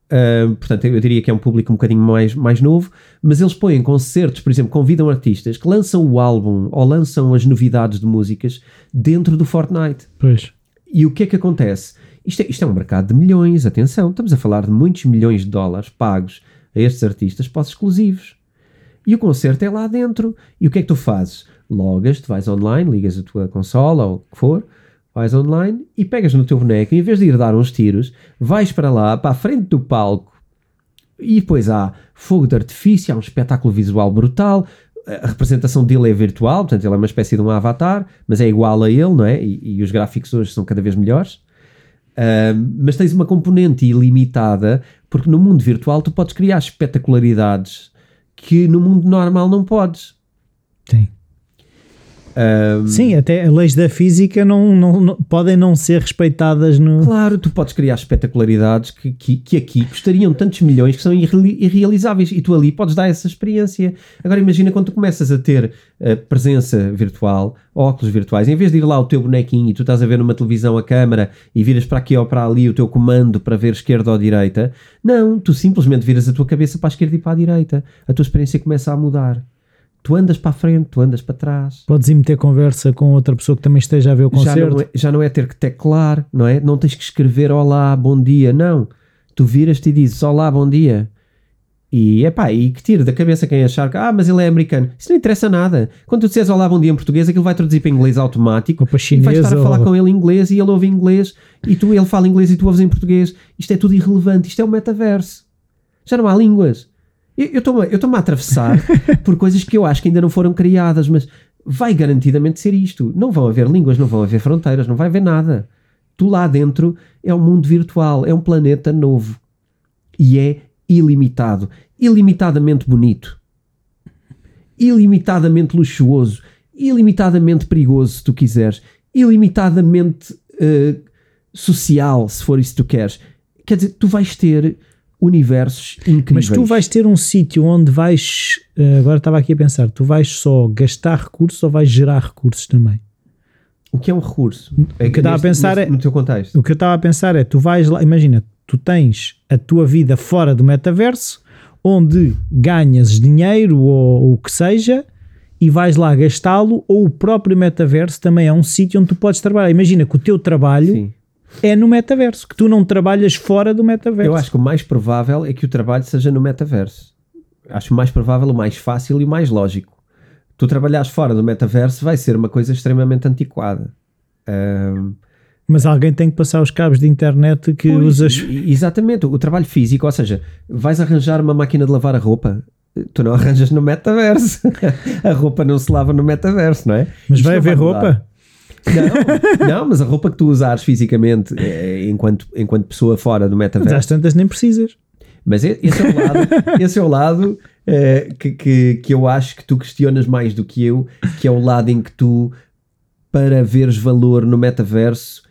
Speaker 2: Uh, portanto, eu diria que é um público um bocadinho mais, mais novo, mas eles põem concertos, por exemplo, convidam artistas que lançam o álbum ou lançam as novidades de músicas dentro do Fortnite.
Speaker 1: Pois.
Speaker 2: E o que é que acontece? Isto é, isto é um mercado de milhões, atenção, estamos a falar de muitos milhões de dólares pagos a estes artistas pós-exclusivos. E o concerto é lá dentro. E o que é que tu fazes? Logas, tu vais online, ligas a tua consola ou o que for, vais online e pegas no teu boneco, em vez de ir dar uns tiros, vais para lá, para a frente do palco, e depois há fogo de artifício, há um espetáculo visual brutal, a representação dele é virtual, portanto ele é uma espécie de um avatar, mas é igual a ele, não é? E, e os gráficos hoje são cada vez melhores. Mas tens uma componente ilimitada, porque no mundo virtual tu podes criar espetacularidades que no mundo normal não podes.
Speaker 1: Sim. Um, Sim, até leis da física não, não, não, podem não ser respeitadas no.
Speaker 2: Claro, tu podes criar espetacularidades que, que, que aqui custariam tantos milhões que são irrealizáveis e tu ali podes dar essa experiência. Agora imagina quando tu começas a ter uh, presença virtual, óculos virtuais, em vez de ir lá o teu bonequinho e tu estás a ver numa televisão a câmera e viras para aqui ou para ali o teu comando para ver esquerda ou direita, não, tu simplesmente viras a tua cabeça para a esquerda e para a direita. A tua experiência começa a mudar tu andas para a frente, tu andas para trás.
Speaker 1: Podes ir meter conversa com outra pessoa que também esteja a ver o concerto.
Speaker 2: Já não é, já não é ter que teclar, não é? Não tens que escrever olá, bom dia, não. Tu viras-te e dizes olá, bom dia. E é pá, e que tira da cabeça quem achar que, ah, mas ele é americano. Isso não interessa nada. Quando tu disseres olá, bom dia em português, aquilo vai traduzir para inglês automático.
Speaker 1: Ou para chinês,
Speaker 2: e vais estar a falar
Speaker 1: ou...
Speaker 2: com ele em inglês e ele ouve inglês e tu, ele fala inglês e tu ouves em português. Isto é tudo irrelevante. Isto é o metaverso. Já não há línguas. Eu estou-me a atravessar por coisas que eu acho que ainda não foram criadas, mas vai garantidamente ser isto. Não vão haver línguas, não vão haver fronteiras, não vai haver nada. Tu lá dentro é um mundo virtual, é um planeta novo. E é ilimitado, ilimitadamente bonito, ilimitadamente luxuoso, ilimitadamente perigoso, se tu quiseres, ilimitadamente uh, social, se for isso que tu queres. Quer dizer, tu vais ter universos incríveis.
Speaker 1: Mas tu vais ter um sítio onde vais. Eh, agora estava aqui a pensar, tu vais só gastar recursos ou vais gerar recursos também?
Speaker 2: O que é um recurso?
Speaker 1: É o que eu estava a pensar é.
Speaker 2: No teu contexto.
Speaker 1: O que eu estava a pensar é: tu vais lá, imagina, tu tens a tua vida fora do metaverso, onde ganhas dinheiro ou, ou o que seja, e vais lá gastá-lo, ou o próprio metaverso também é um sítio onde tu podes trabalhar. Imagina que o teu trabalho. Sim é no metaverso, que tu não trabalhas fora do metaverso.
Speaker 2: Eu acho que o mais provável é que o trabalho seja no metaverso. Acho mais provável, o mais fácil e o mais lógico. Tu trabalhares fora do metaverso vai ser uma coisa extremamente antiquada. Um,
Speaker 1: mas alguém tem que passar os cabos de internet que pois, usas.
Speaker 2: Exatamente, o trabalho físico, ou seja, vais arranjar uma máquina de lavar a roupa, tu não arranjas no metaverso. a roupa não se lava no metaverso, não é?
Speaker 1: Mas Isto vai haver roupa?
Speaker 2: Não, não, mas a roupa que tu usares fisicamente é, enquanto, enquanto pessoa fora do metaverso.
Speaker 1: Mas às tantas nem precisas.
Speaker 2: Mas esse é o lado, esse é o lado é, que, que, que eu acho que tu questionas mais do que eu, que é o lado em que tu, para veres valor no metaverso,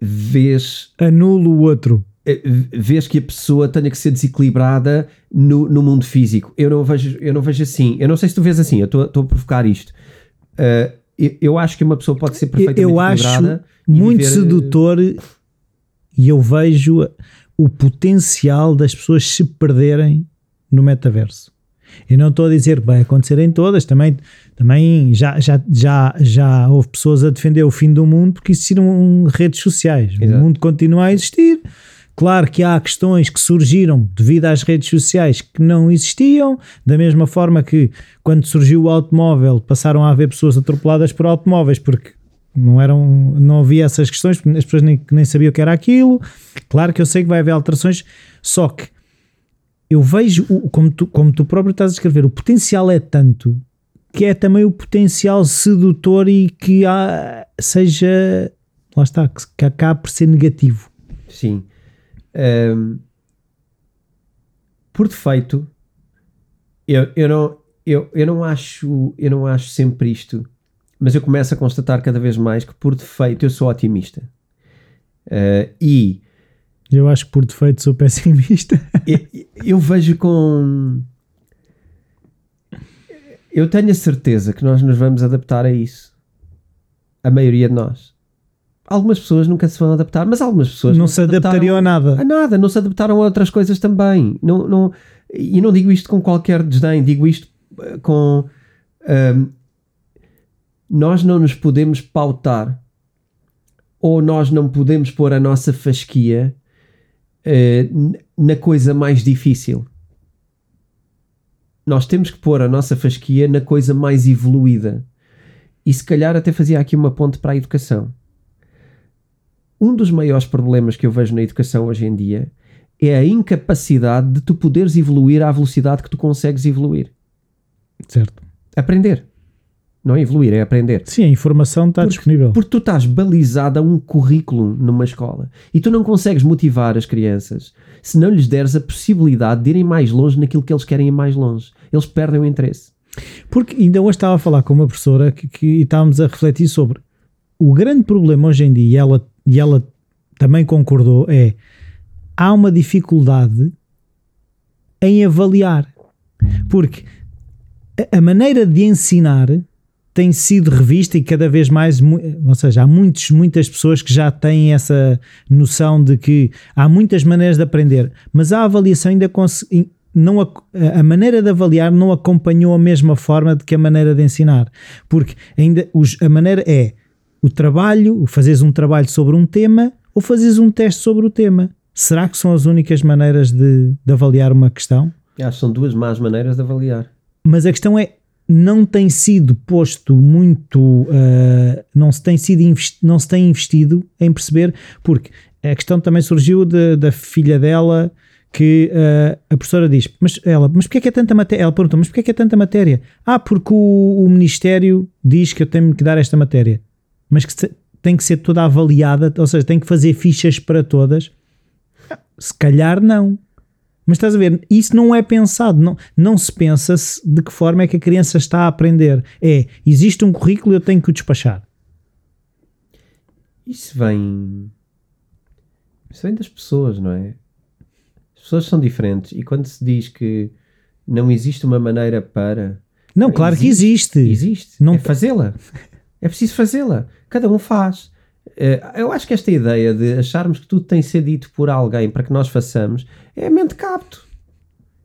Speaker 2: vês.
Speaker 1: Anulo o outro.
Speaker 2: Eh, vês que a pessoa tenha que ser desequilibrada no, no mundo físico. Eu não, vejo, eu não vejo assim. Eu não sei se tu vês assim, eu estou a provocar isto. Uh, eu acho que uma pessoa pode ser perfeitamente
Speaker 1: Eu acho muito viver... sedutor e eu vejo o potencial das pessoas se perderem no metaverso. Eu não estou a dizer que vai acontecer em todas, também, também já, já, já, já houve pessoas a defender o fim do mundo porque existiram redes sociais. Exato. O mundo continua a existir Claro que há questões que surgiram devido às redes sociais que não existiam, da mesma forma que quando surgiu o automóvel passaram a haver pessoas atropeladas por automóveis porque não, eram, não havia essas questões, as pessoas nem, nem sabiam o que era aquilo. Claro que eu sei que vai haver alterações, só que eu vejo, como tu, como tu próprio estás a escrever, o potencial é tanto que é também o potencial sedutor e que há, seja, lá está, que, que acabe por ser negativo.
Speaker 2: Sim. Um, por defeito, eu, eu, não, eu, eu, não acho, eu não acho sempre isto, mas eu começo a constatar cada vez mais que por defeito eu sou otimista. Uh, e
Speaker 1: eu acho que por defeito sou pessimista.
Speaker 2: eu, eu vejo com. Eu tenho a certeza que nós nos vamos adaptar a isso. A maioria de nós. Algumas pessoas nunca se vão adaptar, mas algumas pessoas
Speaker 1: não, se adaptariam a nada.
Speaker 2: A nada, não se adaptaram a outras coisas também. Não, não, e não digo isto com qualquer desdém, digo isto eh, com. ehm, nós não nos podemos pautar ou nós não podemos pôr a nossa fasquia n- na coisa mais difícil. Nós temos que pôr a nossa fasquia na coisa mais evoluída. E se calhar até fazia aqui uma ponte para a educação. Um dos maiores problemas que eu vejo na educação hoje em dia é a incapacidade de tu poderes evoluir à velocidade que tu consegues evoluir.
Speaker 1: Certo.
Speaker 2: Aprender. Não é evoluir, é aprender.
Speaker 1: Sim, a informação está disponível.
Speaker 2: Porque tu estás balizado a um currículo numa escola e tu não consegues motivar as crianças se não lhes deres a possibilidade de irem mais longe naquilo que eles querem ir mais longe. Eles perdem o interesse.
Speaker 1: Porque ainda hoje estava a falar com uma professora que, que- e estávamos a refletir sobre o grande problema hoje em dia, e ela, e ela também concordou, é há uma dificuldade em avaliar. Porque a, a maneira de ensinar tem sido revista e cada vez mais, ou seja, há muitos, muitas pessoas que já têm essa noção de que há muitas maneiras de aprender, mas a avaliação ainda não ac- a maneira de avaliar não acompanhou a mesma forma de que a maneira de ensinar, porque ainda os- a maneira é o trabalho, fazeres um trabalho sobre um tema ou fazeres um teste sobre o tema. Será que são as únicas maneiras de, de avaliar uma questão?
Speaker 2: Acho que são duas más maneiras de avaliar.
Speaker 1: mas a questão é não tem sido posto muito uh, não se tem sido não se tem investido em perceber porque a questão também surgiu de- da filha dela que uh, a professora diz mas ela mas porque é que é tanta matéria ela perguntou mas porque é que é tanta matéria ah porque o, o ministério diz que eu tenho que dar esta matéria mas que tem que ser toda avaliada ou seja tem que fazer fichas para todas se calhar não mas estás a ver, isso não é pensado, não, não se pensa -se de que forma é que a criança está a aprender. É, existe um currículo e eu tenho que o despachar.
Speaker 2: Isso vem. Isso vem das pessoas, não é? As pessoas são diferentes e quando se diz que não existe uma maneira para.
Speaker 1: Não, claro que existe.
Speaker 2: Existe.
Speaker 1: Não
Speaker 2: é fazê-la. É preciso fazê-la. Cada um faz. Eh, Eu acho que esta ideia de acharmos que tudo tem de ser dito por alguém para que nós façamos é mente capto.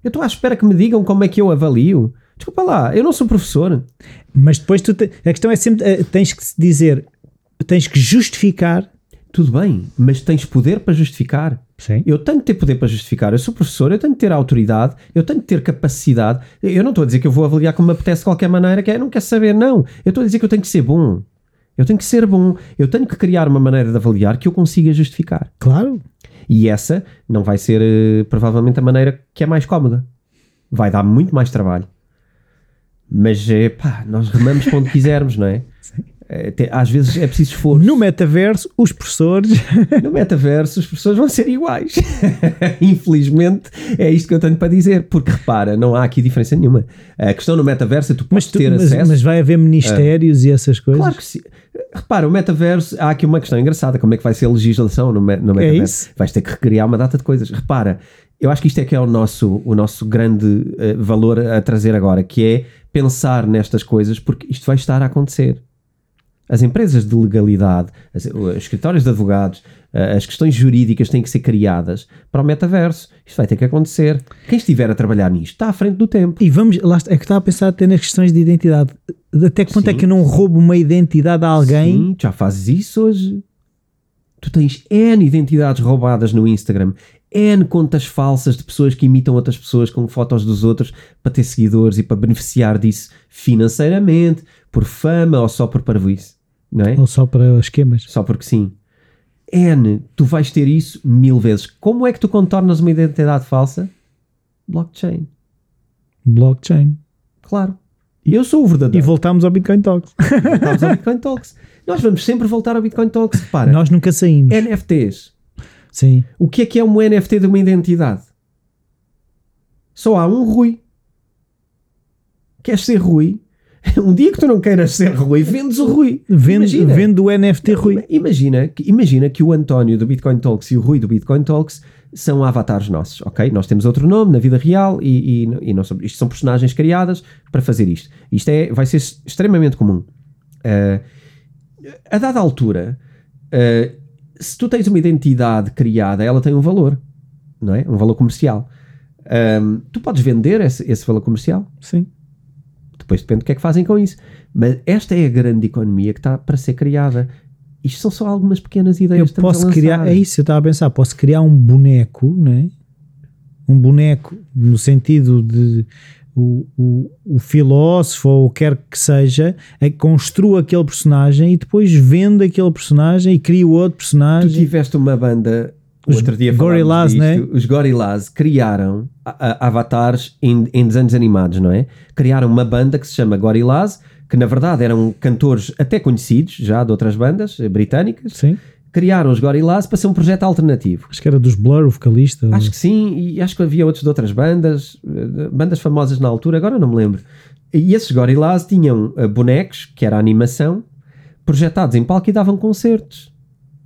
Speaker 2: Eu estou à espera que me digam como é que eu avalio. Desculpa lá, eu não sou professor.
Speaker 1: Mas depois tu te- a questão é sempre, eh, tens que dizer, tens que justificar.
Speaker 2: Tudo bem, mas tens poder para justificar.
Speaker 1: Sim.
Speaker 2: Eu tenho que ter poder para justificar. Eu sou professor, eu tenho que ter autoridade, eu tenho que ter capacidade. Eu não estou a dizer que eu vou avaliar como me apetece de qualquer maneira, que é, não quer saber, não. Eu estou a dizer que eu tenho que ser bom. Eu tenho que ser bom. Eu tenho que criar uma maneira de avaliar que eu consiga justificar.
Speaker 1: Claro.
Speaker 2: E essa não vai ser eh, provavelmente a maneira que é mais cómoda. Vai dar muito mais trabalho. Mas é pá, nós remamos para onde quisermos, não é? É, te- às vezes é preciso esforço.
Speaker 1: No metaverso, os professores.
Speaker 2: No metaverso, as pessoas vão ser iguais. Infelizmente, é isto que eu tenho para dizer. Porque repara, não há aqui diferença nenhuma. A questão no metaverso é tu
Speaker 1: mas,
Speaker 2: podes
Speaker 1: tu-
Speaker 2: ter
Speaker 1: mas,
Speaker 2: acesso.
Speaker 1: mas vai haver ministérios e essas coisas.
Speaker 2: Claro que sim. Repara, o metaverso, há aqui uma questão engraçada: como é que vai ser a legislação no, me- no metaverso?
Speaker 1: isso?
Speaker 2: Vais ter que recriar uma data de coisas. Repara, eu acho que isto é que é o nosso, o nosso grande eh, valor a trazer agora, que é pensar nestas coisas, porque isto vai estar a acontecer. As empresas de legalidade, as- os escritórios de advogados, as questões jurídicas têm que ser criadas para o metaverso. Isto vai ter que acontecer. Quem estiver a trabalhar nisto está à frente do tempo.
Speaker 1: E vamos, lá é que estava a pensar até nas questões de identidade. Até que ponto é
Speaker 2: Sim.
Speaker 1: que eu não roubo uma identidade a alguém?
Speaker 2: Sim, tu já fazes isso hoje. Tu tens N identidades roubadas no Instagram, N contas falsas de pessoas que imitam outras pessoas com fotos dos outros para ter seguidores e para beneficiar disso financeiramente, por fama ou só por parvoíce, não é?
Speaker 1: Ou só para esquemas?
Speaker 2: Só porque sim. N, tu vais ter isso mil vezes. Como é que tu contornas uma identidade falsa? Blockchain.
Speaker 1: Blockchain.
Speaker 2: Claro. E eu sou o
Speaker 1: E
Speaker 2: verdadeiro.
Speaker 1: voltamos ao Bitcoin Talks.
Speaker 2: Voltamos ao Bitcoin Talks. Nós vamos sempre voltar ao Bitcoin Talks. Repara,
Speaker 1: Nós nunca saímos.
Speaker 2: NFTs.
Speaker 1: Sim.
Speaker 2: O que é que é um NFT de uma identidade? Só há um Rui. Queres ser Rui? Um dia que tu não queiras ser Rui, vendes o Rui.
Speaker 1: Vende,
Speaker 2: Imagina.
Speaker 1: vende o NFT Rui.
Speaker 2: Imagina que, imagina que o António do Bitcoin Talks e o Rui do Bitcoin Talks são avatares nossos, ok? Nós temos outro nome na vida real e, e, e não somos, isto são personagens criadas para fazer isto. Isto é, vai ser extremamente comum. Ah, a dada altura, Uh, se tu tens uma identidade criada, ela tem um valor, não é? Um valor comercial. Um, tu podes vender esse, esse valor comercial.
Speaker 1: Sim.
Speaker 2: Depois depende do que é que fazem com isso. Mas esta é a grande economia que está para ser criada. Isto são só algumas pequenas ideias
Speaker 1: eu posso criar é isso eu estava a pensar posso criar um boneco né um boneco no sentido de o, o, o filósofo ou o que quer que seja é que construa aquele personagem e depois vende aquele personagem e cria outro personagem
Speaker 2: tu tiveste uma banda outro dia
Speaker 1: Gorillaz, né?
Speaker 2: Os Gorillaz criaram a, a, avatares em, em desenhos animados, não é? Criaram uma banda que se chama Gorillaz que na verdade eram cantores até conhecidos já de outras bandas britânicas.
Speaker 1: Sim.
Speaker 2: Criaram os Gorillaz para ser um projeto alternativo.
Speaker 1: Acho que era dos Blur, o vocalista.
Speaker 2: Acho que sim, e acho que havia outros de outras bandas, eh, bandas famosas na altura, agora não me lembro. E esses Gorillaz tinham uh, bonecos, que era animação, projetados em palco e davam concertos.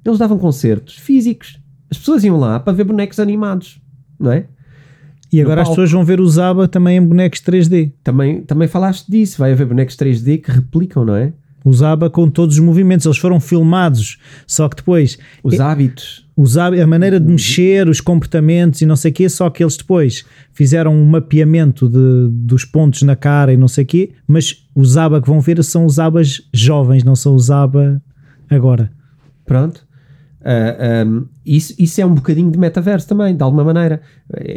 Speaker 2: Eles davam concertos físicos. As pessoas iam lá para ver bonecos animados, não é?
Speaker 1: E agora as pessoas vão ver o Zaba também em bonecos 3D.
Speaker 2: Também, também falaste disso, vai haver bonecos 3D que replicam, não é?
Speaker 1: O Zaba com todos os movimentos, eles foram filmados, só que depois...
Speaker 2: Os é, hábitos.
Speaker 1: Os, a maneira de mexer, os comportamentos e não sei o quê, só que eles depois fizeram um mapeamento de, dos pontos na cara e não sei o quê, mas os Zaba que vão ver são os Zabas jovens, não são os Zaba agora.
Speaker 2: Pronto. Uh, ah, um, isso, isso é um bocadinho de metaverso também, de alguma maneira.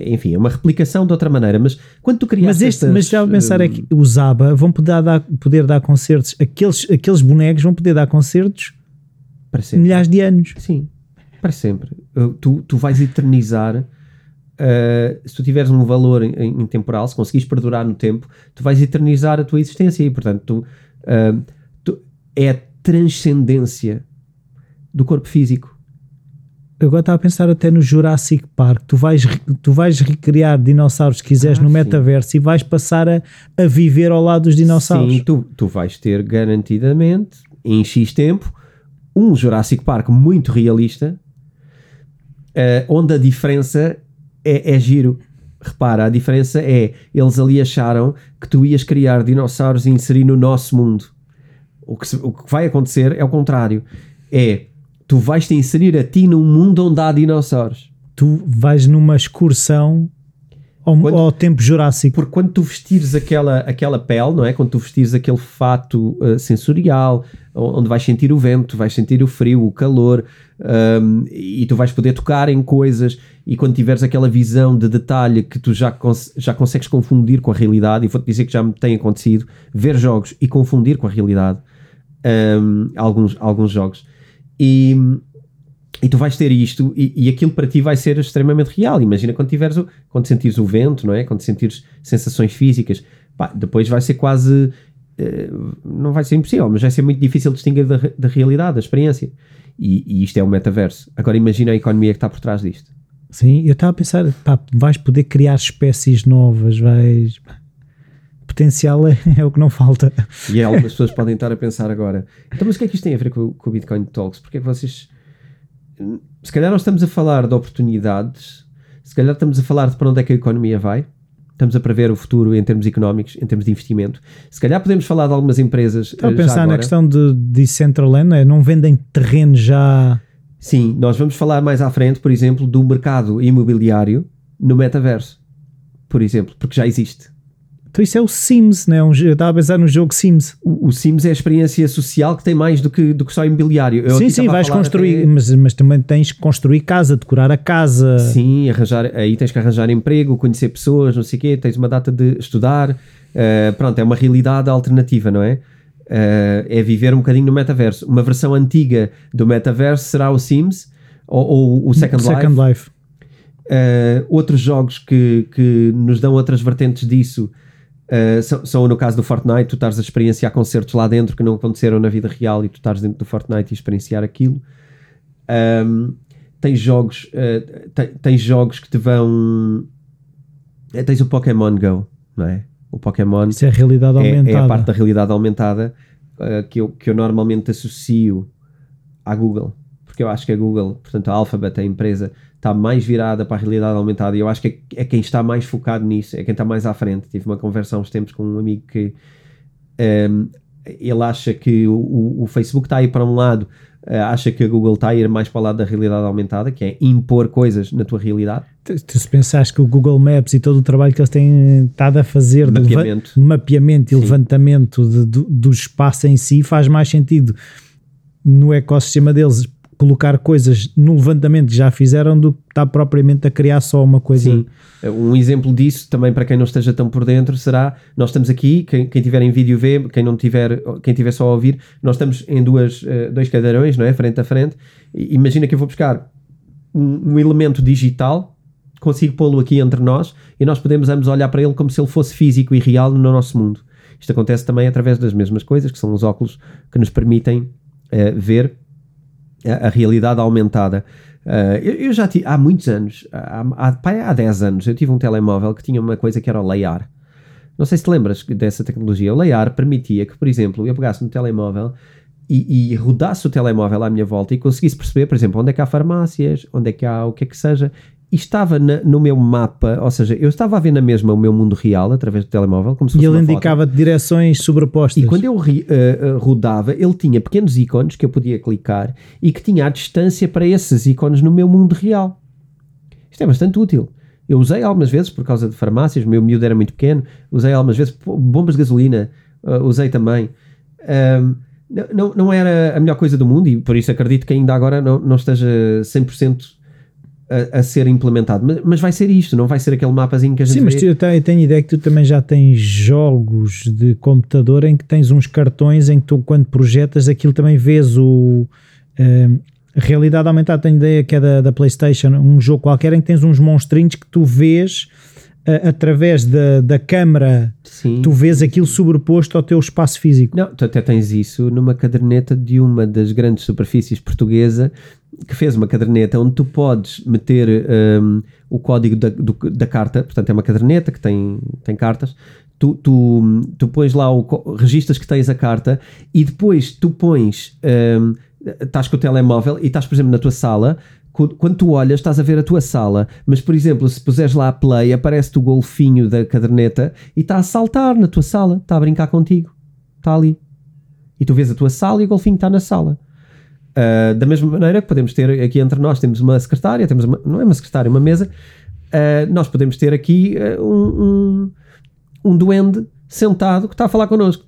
Speaker 2: Enfim, é uma replicação de outra maneira. Mas quando tu crias.
Speaker 1: Mas, este, mas já a pensar é que os ABBA vão poder dar, poder dar concertos, aqueles, aqueles bonecos vão poder dar concertos para sempre. milhares de anos.
Speaker 2: Sim, para sempre. Tu, tu vais eternizar. Uh, se tu tiveres um valor em, em, temporal, se conseguires perdurar no tempo, tu vais eternizar a tua existência e, portanto, tu, uh, tu é a transcendência do corpo físico
Speaker 1: agora estava a pensar até no Jurassic Park. Tu vais, tu vais recriar dinossauros se quiseres ah, no metaverso sim. e vais passar a, a viver ao lado dos dinossauros.
Speaker 2: Sim, tu, tu vais ter garantidamente, em X tempo, um Jurassic Park muito realista, uh, onde a diferença é, é giro. Repara, a diferença é, eles ali acharam que tu ias criar dinossauros e inserir no nosso mundo. O que, se, o que vai acontecer é o contrário. É, tu vais te inserir a ti num mundo onde há dinossauros.
Speaker 1: Tu vais numa excursão ao, quando, ao tempo jurássico.
Speaker 2: Porque quando tu vestires aquela, aquela pele, não é? Quando tu vestires aquele fato uh, sensorial, onde vais sentir o vento, vais sentir o frio, o calor, um, e tu vais poder tocar em coisas, e quando tiveres aquela visão de detalhe que tu já, cons já consegues confundir com a realidade, e vou-te dizer que já me tem acontecido, ver jogos e confundir com a realidade, um, alguns, alguns jogos. E, e tu vais ter isto e, e, aquilo para ti vai ser extremamente real. Imagina quando tiveres o, quando sentires o vento, não é? Quando sentires sensações físicas, pá, depois vai ser quase uh, não vai ser impossível, mas vai ser muito difícil distinguir da, da realidade, da experiência. E, e, isto é o metaverso. Agora imagina a economia que está por trás disto.
Speaker 1: Sim, eu estava a pensar, pá, vais poder criar espécies novas, vais potencial é, é, o que não falta.
Speaker 2: E é algumas pessoas podem estar a pensar agora. Então, mas o que é que isto tem a ver com, com o Bitcoin Talks? Porque é que vocês. Se calhar nós estamos a falar de oportunidades, se calhar estamos a falar de para onde é que a economia vai, estamos a prever o futuro em termos económicos, em termos de investimento. Se calhar podemos falar de algumas empresas.
Speaker 1: Estou a pensar na questão de Decentraland, é? não vendem terreno já.
Speaker 2: Sim, nós vamos falar mais à frente, por exemplo, do mercado imobiliário no metaverso, por exemplo, porque já existe.
Speaker 1: Então isso é o Sims, né? Um, eu estava a pensar no jogo Sims.
Speaker 2: O, o, Sims é a experiência social que tem mais do que, do que só imobiliário.
Speaker 1: Eu sim, sim, vais construir, até... mas, mas também tens que construir casa, decorar a casa.
Speaker 2: Sim, arranjar, aí tens que arranjar emprego, conhecer pessoas, não sei o quê, tens uma data de estudar. Uh, pronto, é uma realidade alternativa, não é? Uh, é viver um bocadinho no metaverso. Uma versão antiga do metaverso será o Sims ou, ou o Second,
Speaker 1: Second Life. Life.
Speaker 2: Uh, outros jogos que, que nos dão outras vertentes disso Uh, são, são, no caso do Fortnite, tu estás a experienciar concertos lá dentro que não aconteceram na vida real e tu estás dentro do Fortnite e experienciar aquilo. Um, tens jogos, uh, tens jogos que te vão. Uh, tens o Pokémon Go, não é? O Pokémon.
Speaker 1: Isso é a realidade aumentada.
Speaker 2: É, é a parte da realidade aumentada que, eu, que eu normalmente associo à Google. Porque eu acho que a Google, portanto, a Alphabet, a empresa, está mais virada para a realidade aumentada e eu acho que é, é, quem está mais focado nisso, é quem está mais à frente. Tive uma conversa há uns tempos com um amigo que um, ele acha que o, o, Facebook está aí para um lado uh, acha que a Google está a ir mais para o lado da realidade aumentada, que é impor coisas na tua realidade.
Speaker 1: Tu, tu se pensares que o Google Maps e todo o trabalho que eles têm estado a fazer de mapeamento, de mapeamento e Sim. levantamento de, do, do espaço em si faz mais sentido no ecossistema deles colocar coisas no levantamento que já fizeram do que estar propriamente a criar só uma coisa. Sim.
Speaker 2: Um exemplo disso, também para quem não esteja tão por dentro, será, nós estamos aqui, quem, quem tiver em vídeo vê, quem não tiver, quem tiver só a ouvir, nós estamos em duas, uh, dois cadeirões, não é? Frente a frente. Imagina que eu vou buscar um, um elemento digital, consigo pô-lo aqui entre nós e nós podemos ambos olhar para ele como se ele fosse físico e real no nosso mundo. Isto acontece também através das mesmas coisas, que são os óculos que nos permitem uh, ver a, realidade aumentada. Uh, eu, eu, já tive, há muitos anos, há, há, há 10 anos, eu tive um telemóvel que tinha uma coisa que era o Layar. Não sei se te lembras dessa tecnologia. O Layar permitia que, por exemplo, eu pegasse no telemóvel e, e, rodasse o telemóvel à minha volta e conseguisse perceber, por exemplo, onde é que há farmácias, onde é que há o que é que seja, e estava na, no meu mapa, ou seja, eu estava a ver na mesma o meu mundo real através do telemóvel, como se
Speaker 1: fosse E ele indicava-te direções sobrepostas.
Speaker 2: E quando eu uh, uh, rodava, ele tinha pequenos ícones que eu podia clicar e que tinha a distância para esses ícones no meu mundo real. Isto é bastante útil. Eu usei algumas vezes por causa de farmácias, o meu miúdo era muito pequeno, usei algumas vezes bombas de gasolina, uh, usei também. Um, não, não era a melhor coisa do mundo e por isso acredito que ainda agora não, não esteja 100% a, a, ser implementado. Mas, mas, vai ser isto, não vai ser aquele mapazinho que a gente
Speaker 1: Sim, mas
Speaker 2: vê.
Speaker 1: eu tenho, tenho ideia que tu também já tens jogos de computador em que tens uns cartões em que tu, quando projetas aquilo, também vês o. Uh, realidade aumentada, tenho ideia que é da, da PlayStation, um jogo qualquer em que tens uns monstrinhos que tu vês através da, da câmara, Sim. tu vês aquilo sobreposto ao teu espaço físico.
Speaker 2: Não, tu até tens isso numa caderneta de uma das grandes superfícies portuguesa que fez uma caderneta onde tu podes meter um, o código da, do, da carta, portanto é uma caderneta que tem, tem cartas, tu, tu, tu pões lá, o, registras que tens a carta e depois tu pões, um, estás com o telemóvel e estás, por exemplo, na tua sala, quando tu olhas, estás a ver a tua sala, mas por exemplo, se puseres lá a play, aparece-te o golfinho da caderneta e está a saltar na tua sala, está a brincar contigo, está ali. E tu vês a tua sala e o golfinho está na sala. Uh, da mesma maneira que podemos ter aqui entre nós, temos uma secretária, temos uma, não é uma secretária, uma mesa, uh, nós podemos ter aqui uh, um, um, um duende sentado que está a falar connosco.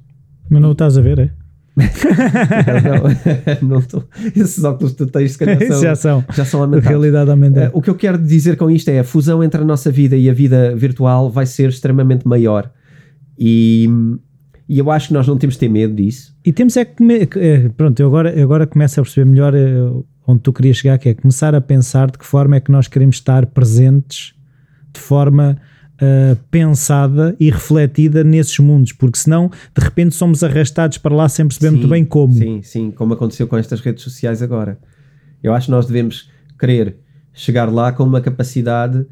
Speaker 1: Mas não o estás a ver, é?
Speaker 2: não, estou. Esses óculos que tu tens, se calhar, são, já são, já são
Speaker 1: aumentados. Realidade aumentada.
Speaker 2: Uh, o que eu quero dizer com isto é a fusão entre a nossa vida e a vida virtual vai ser extremamente maior. E, e eu acho que nós não temos de ter medo disso.
Speaker 1: E temos é que. Eh, pronto, eu agora, eu agora começo a perceber melhor eh, onde tu querias chegar, que é começar a pensar de que forma é que nós queremos estar presentes de forma uh, pensada e refletida nesses mundos, porque senão de repente somos arrastados para lá sem perceber sim, muito bem como.
Speaker 2: Sim, sim, como aconteceu com estas redes sociais agora. Eu acho que nós devemos querer chegar lá com uma capacidade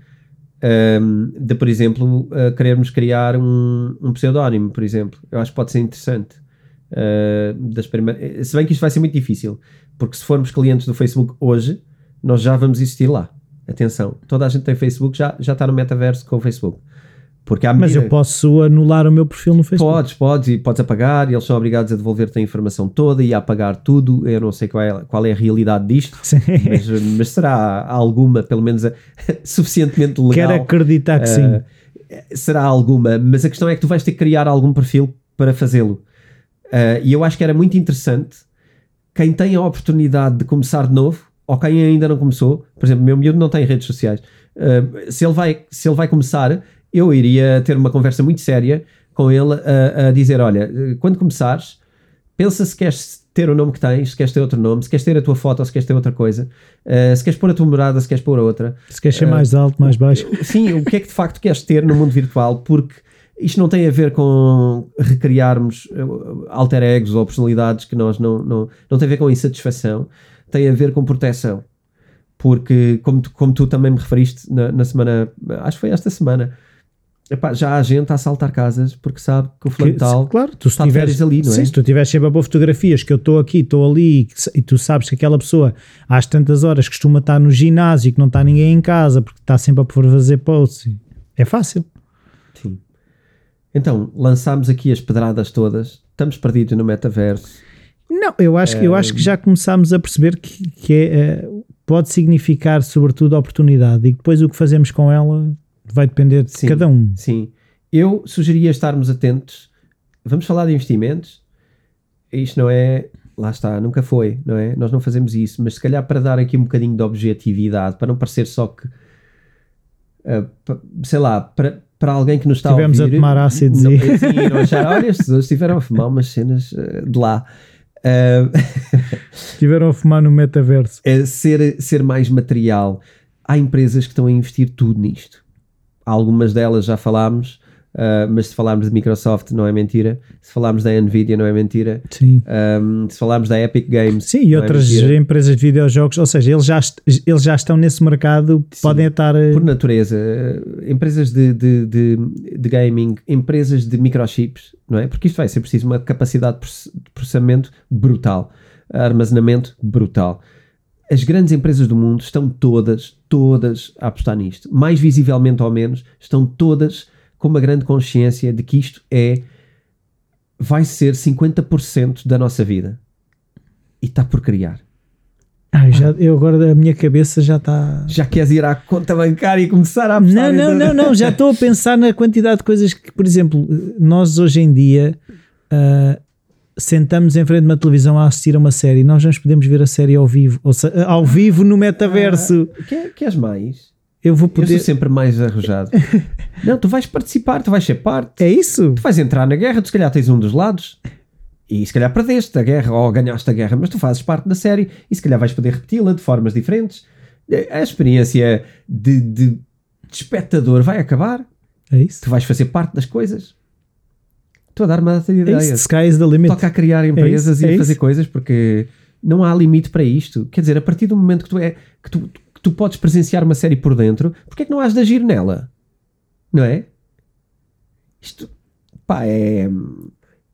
Speaker 2: um, de, por exemplo, uh, querermos criar um, um pseudónimo, por exemplo. Eu acho que pode ser interessante. Uh, das primeiras... Se bem que isto vai ser muito difícil, porque se formos clientes do Facebook hoje, nós já vamos existir lá. Atenção, toda a gente tem Facebook, já, já está no metaverso com o Facebook.
Speaker 1: Porque medida... Mas eu posso anular o meu perfil no Facebook.
Speaker 2: Podes, podes, e podes apagar, e eles são obrigados a devolver-te a informação toda e a apagar tudo. Eu não sei qual é, qual é a realidade disto, mas, mas, será alguma, pelo menos, suficientemente legal.
Speaker 1: Quero acreditar que uh, sim.
Speaker 2: Será alguma, mas a questão é que tu vais ter que criar algum perfil para fazê-lo. Uh, e eu acho que era muito interessante quem tem a oportunidade de começar de novo ou quem ainda não começou, por exemplo, meu miúdo não tem redes sociais. Uh, se, ele vai, se ele vai começar, eu iria ter uma conversa muito séria com ele a, a dizer: Olha, quando começares, pensa se queres ter o nome que tens, se queres ter outro nome, se queres ter a tua foto ou se queres ter outra coisa, uh, se queres pôr a tua morada, se queres pôr outra.
Speaker 1: Se queres ser uh, mais alto, mais baixo.
Speaker 2: Sim, o que é que de facto queres ter no mundo virtual, porque isto não tem a ver com recriarmos alter egos ou personalidades que nós não, não, não tem a ver com insatisfação tem a ver com proteção. Porque, como tu, como tu também me referiste na, na semana, acho que foi esta semana, Epá, já há gente a assaltar casas porque sabe que o fulano tal
Speaker 1: claro, tu está tiveres, ali, não é? Sim, se tu tiveres sempre a boa fotografias que eu estou aqui, estou ali e tu sabes que aquela pessoa às tantas horas costuma estar no ginásio e que não está ninguém em casa porque está sempre a fazer posts. É fácil.
Speaker 2: Sim. Então, lançámos aqui as pedradas todas, estamos perdidos no metaverso
Speaker 1: Não, eu acho, eu acho que já começámos a perceber que, que é, eh, pode significar, sobretudo, oportunidade e depois o que fazemos com ela vai depender de
Speaker 2: Sim.
Speaker 1: cada um.
Speaker 2: Sim. Eu sugeria estarmos atentos. Vamos falar de investimentos. Isto não é. Lá está, nunca foi, não é? Nós não fazemos isso, mas se calhar para dar aqui um bocadinho de objetividade, para não parecer só que. pa- sei lá, para, para alguém que nos está
Speaker 1: Tivemos
Speaker 2: a
Speaker 1: a
Speaker 2: ouvir.
Speaker 1: tomar ácidos
Speaker 2: não,
Speaker 1: e-
Speaker 2: não achar, olha, estes hoje estiveram a fumar umas cenas ah, de lá. Ah,
Speaker 1: Estiveram a fumar no metaverso.
Speaker 2: é ser, ser mais material. Há empresas que estão a investir tudo nisto. Algumas delas já falámos, ah, mas se falarmos de Microsoft não é mentira. Se falarmos da Nvidia não é mentira.
Speaker 1: Sim.
Speaker 2: Um, se falarmos da Epic Games.
Speaker 1: Sim, e
Speaker 2: é
Speaker 1: outras
Speaker 2: mentira.
Speaker 1: empresas de videojogos, ou seja, eles já, eles já estão nesse mercado, podem estar. eh,
Speaker 2: Por natureza, eh, empresas de, de, de, de gaming, empresas de microchips, não é? Porque isto vai ser preciso uma capacidade de processamento brutal, armazenamento brutal. As grandes empresas do mundo estão todas, todas a apostar nisto. Mais visivelmente ou menos, estão todas com uma grande consciência de que isto é vai ser 50% da nossa vida. E está por criar.
Speaker 1: Ah, já, eu agora a minha cabeça já está.
Speaker 2: Já queres ir à conta bancária e começar a apostar
Speaker 1: Não, não, não, não, já estou a pensar na quantidade de coisas que, por exemplo, nós hoje em dia ah, sentamos em frente de uma televisão a assistir a uma série, nós não podemos ver a série ao vivo, ou se- ao vivo no metaverso.
Speaker 2: Quer, queres mais?
Speaker 1: Eu vou
Speaker 2: Eu
Speaker 1: poder.
Speaker 2: sou sempre mais arrojado. não, tu vais participar, tu vais ser parte.
Speaker 1: É isso?
Speaker 2: Tu vais entrar na guerra, tu se calhar tens um dos lados. E se calhar perdeste a guerra ou ganhaste a guerra, mas tu fazes parte da série e se calhar vais poder repeti-la de formas diferentes. A experiência de, de, de espectador vai acabar.
Speaker 1: É isso?
Speaker 2: Tu vais fazer parte das coisas. Estou a dar uma data de
Speaker 1: É
Speaker 2: ideias.
Speaker 1: The limit.
Speaker 2: toca a criar empresas
Speaker 1: isso,
Speaker 2: e
Speaker 1: é
Speaker 2: a fazer
Speaker 1: isso.
Speaker 2: coisas porque não há limite para isto. Quer dizer, a partir do momento que tu, é, que tu, que tu podes presenciar uma série por dentro, porque é que não has de agir nela? Não é? Isto, pá, é,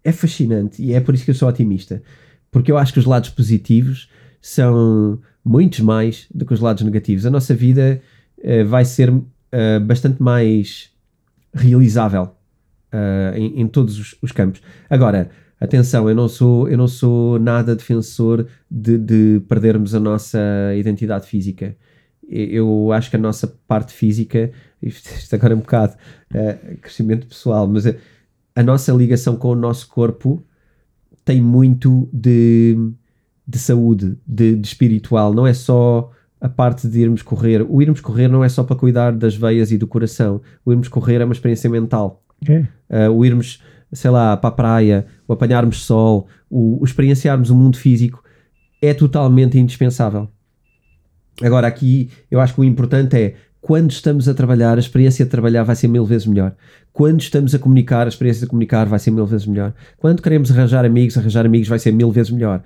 Speaker 2: é fascinante e é por isso que eu sou otimista. Porque eu acho que os lados positivos são muitos mais do que os lados negativos. A nossa vida eh, vai ser eh, bastante mais realizável eh, em, em todos os, os campos. Agora, atenção, eu não sou, eu não sou nada defensor de, de perdermos a nossa identidade física. Eu acho que a nossa parte física, isto, agora é um bocado eh, crescimento pessoal, mas a, a nossa ligação com o nosso corpo tem muito de, de saúde, de, de espiritual, não é só a parte de irmos correr. O irmos correr não é só para cuidar das veias e do coração. O irmos correr é uma experiência mental.
Speaker 1: É.
Speaker 2: Uh, o irmos, sei lá, para a praia, o apanharmos sol, o, o experienciarmos o mundo físico é totalmente indispensável. Agora, aqui eu acho que o importante é quando estamos a trabalhar, a experiência de trabalhar vai ser mil vezes melhor. Quando estamos a comunicar, a experiência de comunicar vai ser mil vezes melhor. Quando queremos arranjar amigos, arranjar amigos vai ser mil vezes melhor.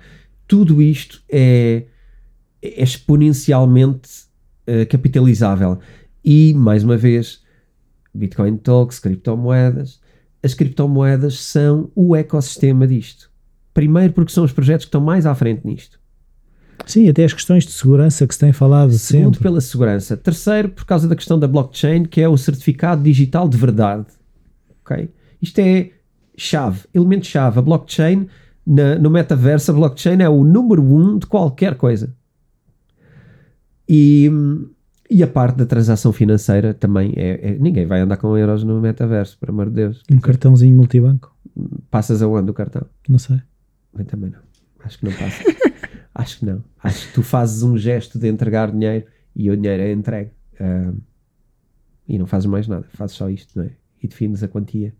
Speaker 2: Tudo isto é, é exponencialmente eh, capitalizável. E, mais uma vez, Bitcoin Talks, criptomoedas. As criptomoedas são o ecossistema disto. Primeiro, porque são os projetos que estão mais à frente nisto.
Speaker 1: Sim, até as questões de segurança que se tem falado
Speaker 2: Segundo,
Speaker 1: sempre.
Speaker 2: pela segurança. Terceiro, por causa da questão da blockchain, que é o certificado digital de verdade. Ok? Isto é chave, elemento-chave. A blockchain, na- no metaverso, a blockchain é o número um de qualquer coisa. E, e a parte da transação financeira também é, é- Ninguém vai andar com euros no metaverso, por amor de Deus.
Speaker 1: Um cartãozinho multibanco,
Speaker 2: Passas aonde o cartão?
Speaker 1: não sei.
Speaker 2: Eu também não. Acho que não passa. Acho que não. Acho que tu fazes um gesto de entregar dinheiro e o dinheiro é entregue. E não fazes mais nada. Fazes só isto, não é? E defines a quantia.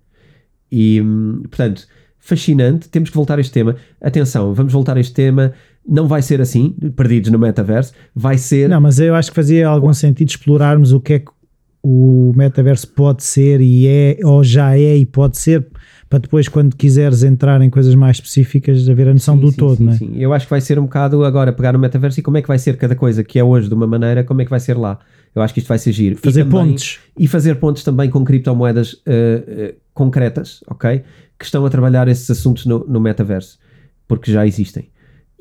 Speaker 2: E, hum, portanto, fascinante. Temos que voltar a este tema. Atenção, vamos voltar a este tema. Não vai ser assim, perdidos no metaverso. Vai ser.
Speaker 1: Não, mas eu acho que fazia algum sentido explorarmos o que é que o metaverso pode ser e é, ou já é e pode ser, para depois, quando quiseres entrar em coisas mais específicas, haver a noção
Speaker 2: Sim,
Speaker 1: do
Speaker 2: sim,
Speaker 1: todo,
Speaker 2: sim,
Speaker 1: não é?
Speaker 2: sim. Eu acho que vai ser um bocado agora pegar no metaverso e como é que vai ser cada coisa que é hoje de uma maneira, como é que vai ser lá. Eu acho que isto vai ser giro. E
Speaker 1: Fazer
Speaker 2: também-
Speaker 1: pontes.
Speaker 2: e fazer pontos também com criptomoedas eh, eh, concretas, ok? Que estão a trabalhar esses assuntos no, no metaverso, porque já existem.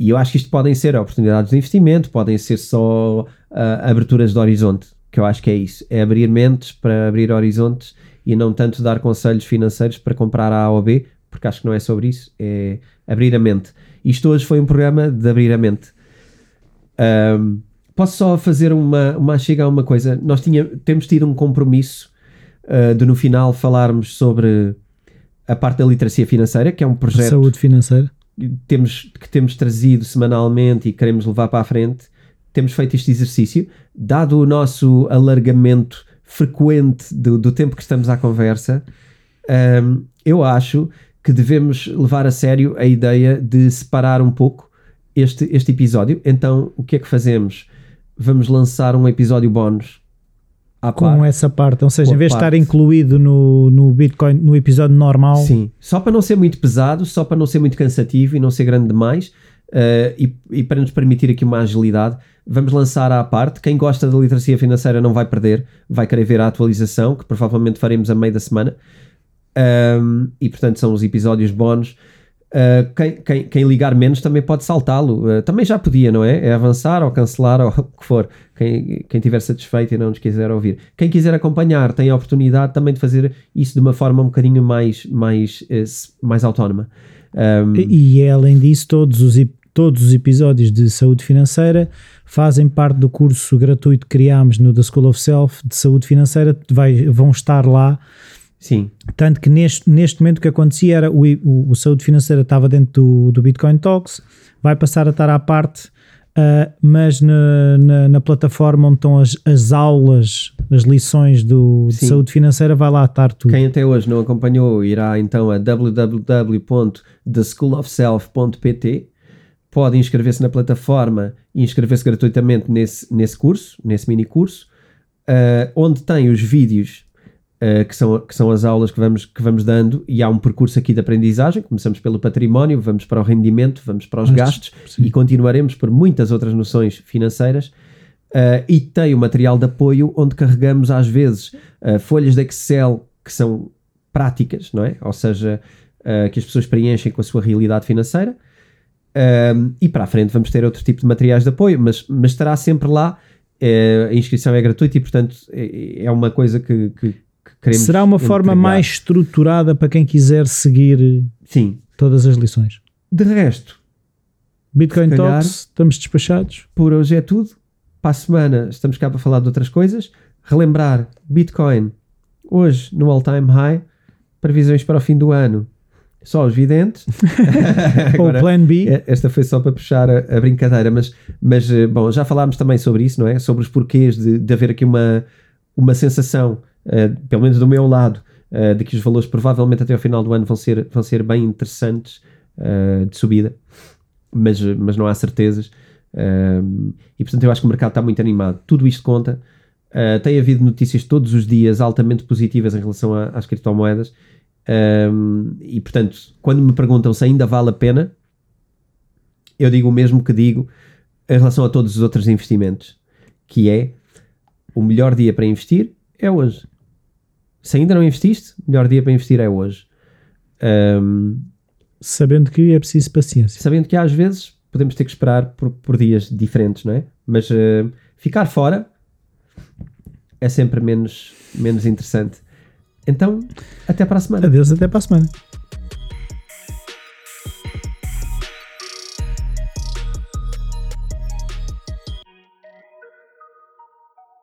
Speaker 2: E eu acho que isto podem ser oportunidades de investimento, podem ser só ah, aberturas de horizonte, que eu acho que é isso. É abrir mentes para abrir horizontes e não tanto dar conselhos financeiros para comprar A ou B, porque acho que não é sobre isso, é abrir a mente. Isto hoje foi um programa de abrir a mente. Um, posso só fazer uma, uma chega a uma coisa? Nós tinha, temos tido um compromisso uh, de no final falarmos sobre a parte da literacia financeira, que é um projeto.
Speaker 1: Saúde financeira.
Speaker 2: Temos, que temos trazido semanalmente e queremos levar para a frente. Temos feito este exercício. Dado o nosso alargamento frequente do, do tempo que estamos à conversa, um, eu acho que devemos levar a sério a ideia de separar um pouco este, este episódio. Então, o que é que fazemos? Vamos lançar um episódio bónus
Speaker 1: com parte, essa parte, ou seja, em vez de estar incluído no, no Bitcoin, no episódio normal.
Speaker 2: Sim, só para não ser muito pesado, só para não ser muito cansativo e não ser grande demais, uh, e, e, para nos permitir aqui uma agilidade, vamos lançar à parte. Quem gosta da literacia financeira não vai perder, vai querer ver a atualização, que provavelmente faremos a meio da semana. Um, e portanto são os episódios bónus. Uh, quem, quem, quem, ligar menos também pode saltá-lo. Uh, também já podia, não é? É avançar ou cancelar ou o que for. Quem, quem tiver satisfeito e não nos quiser ouvir. Quem quiser acompanhar tem a oportunidade também de fazer isso de uma forma um bocadinho mais, mais, uh, mais autónoma.
Speaker 1: Um, e, e além disso, todos os, todos os episódios de saúde financeira fazem parte do curso gratuito que criámos no The School of Self de saúde financeira. Vai, vão estar lá
Speaker 2: Sim.
Speaker 1: Tanto que neste, neste momento o que acontecia era o, o, o saúde financeira estava dentro do, do Bitcoin Talks, vai passar a estar à parte, uh, mas na, na, na, plataforma onde estão as, as aulas, as lições do, de saúde financeira, vai lá estar tudo.
Speaker 2: Quem até hoje não acompanhou irá então a www.theschoolofself.pt pode inscrever-se na plataforma e inscrever-se gratuitamente nesse, nesse curso, nesse mini curso, uh, onde tem os vídeos Uh, que, são, que são as aulas que vamos, que vamos dando, e há um percurso aqui de aprendizagem. Começamos pelo património, vamos para o rendimento, vamos para os gastos sim. e continuaremos por muitas outras noções financeiras. Uh, e tem o material de apoio onde carregamos às vezes uh, folhas de Excel que são práticas, não é? Ou seja, que as pessoas preenchem com a sua realidade financeira. e para a frente vamos ter outro tipo de materiais de apoio, mas, mas estará sempre lá. a inscrição é gratuita e, portanto, é, é uma coisa que, que
Speaker 1: queremos. Será uma forma mais estruturada para quem quiser seguir
Speaker 2: Sim.
Speaker 1: todas as lições.
Speaker 2: De resto,
Speaker 1: Bitcoin calhar, Talks, estamos despachados.
Speaker 2: Por hoje é tudo. Para a semana estamos cá para falar de outras coisas. Relembrar Bitcoin hoje no all-time high. Previsões para o fim do ano. Só os videntes.
Speaker 1: Ou Plan B.
Speaker 2: É, esta foi só para puxar a, a, brincadeira, mas, mas eh, bom, já falámos também sobre isso, não é? Sobre os porquês de, de haver aqui uma, uma sensação pelo menos do meu lado, uh, de que os valores provavelmente até ao final do ano vão ser, vão ser bem interessantes uh, de subida, mas, mas não há certezas. e portanto, eu acho que o mercado está muito animado. Tudo isto conta. tem havido notícias todos os dias altamente positivas em relação às criptomoedas. e portanto, quando me perguntam se ainda vale a pena, eu digo o mesmo que digo em relação a todos os outros investimentos, que é o melhor dia para investir é hoje. Se ainda não investiste, o melhor dia para investir é hoje. Um,
Speaker 1: sabendo que é preciso paciência.
Speaker 2: Sabendo que às vezes podemos ter que esperar por, por dias diferentes, não é? Mas uh, ficar fora é sempre menos, menos interessante. Então, até para a semana.
Speaker 1: Adeus, até para a semana.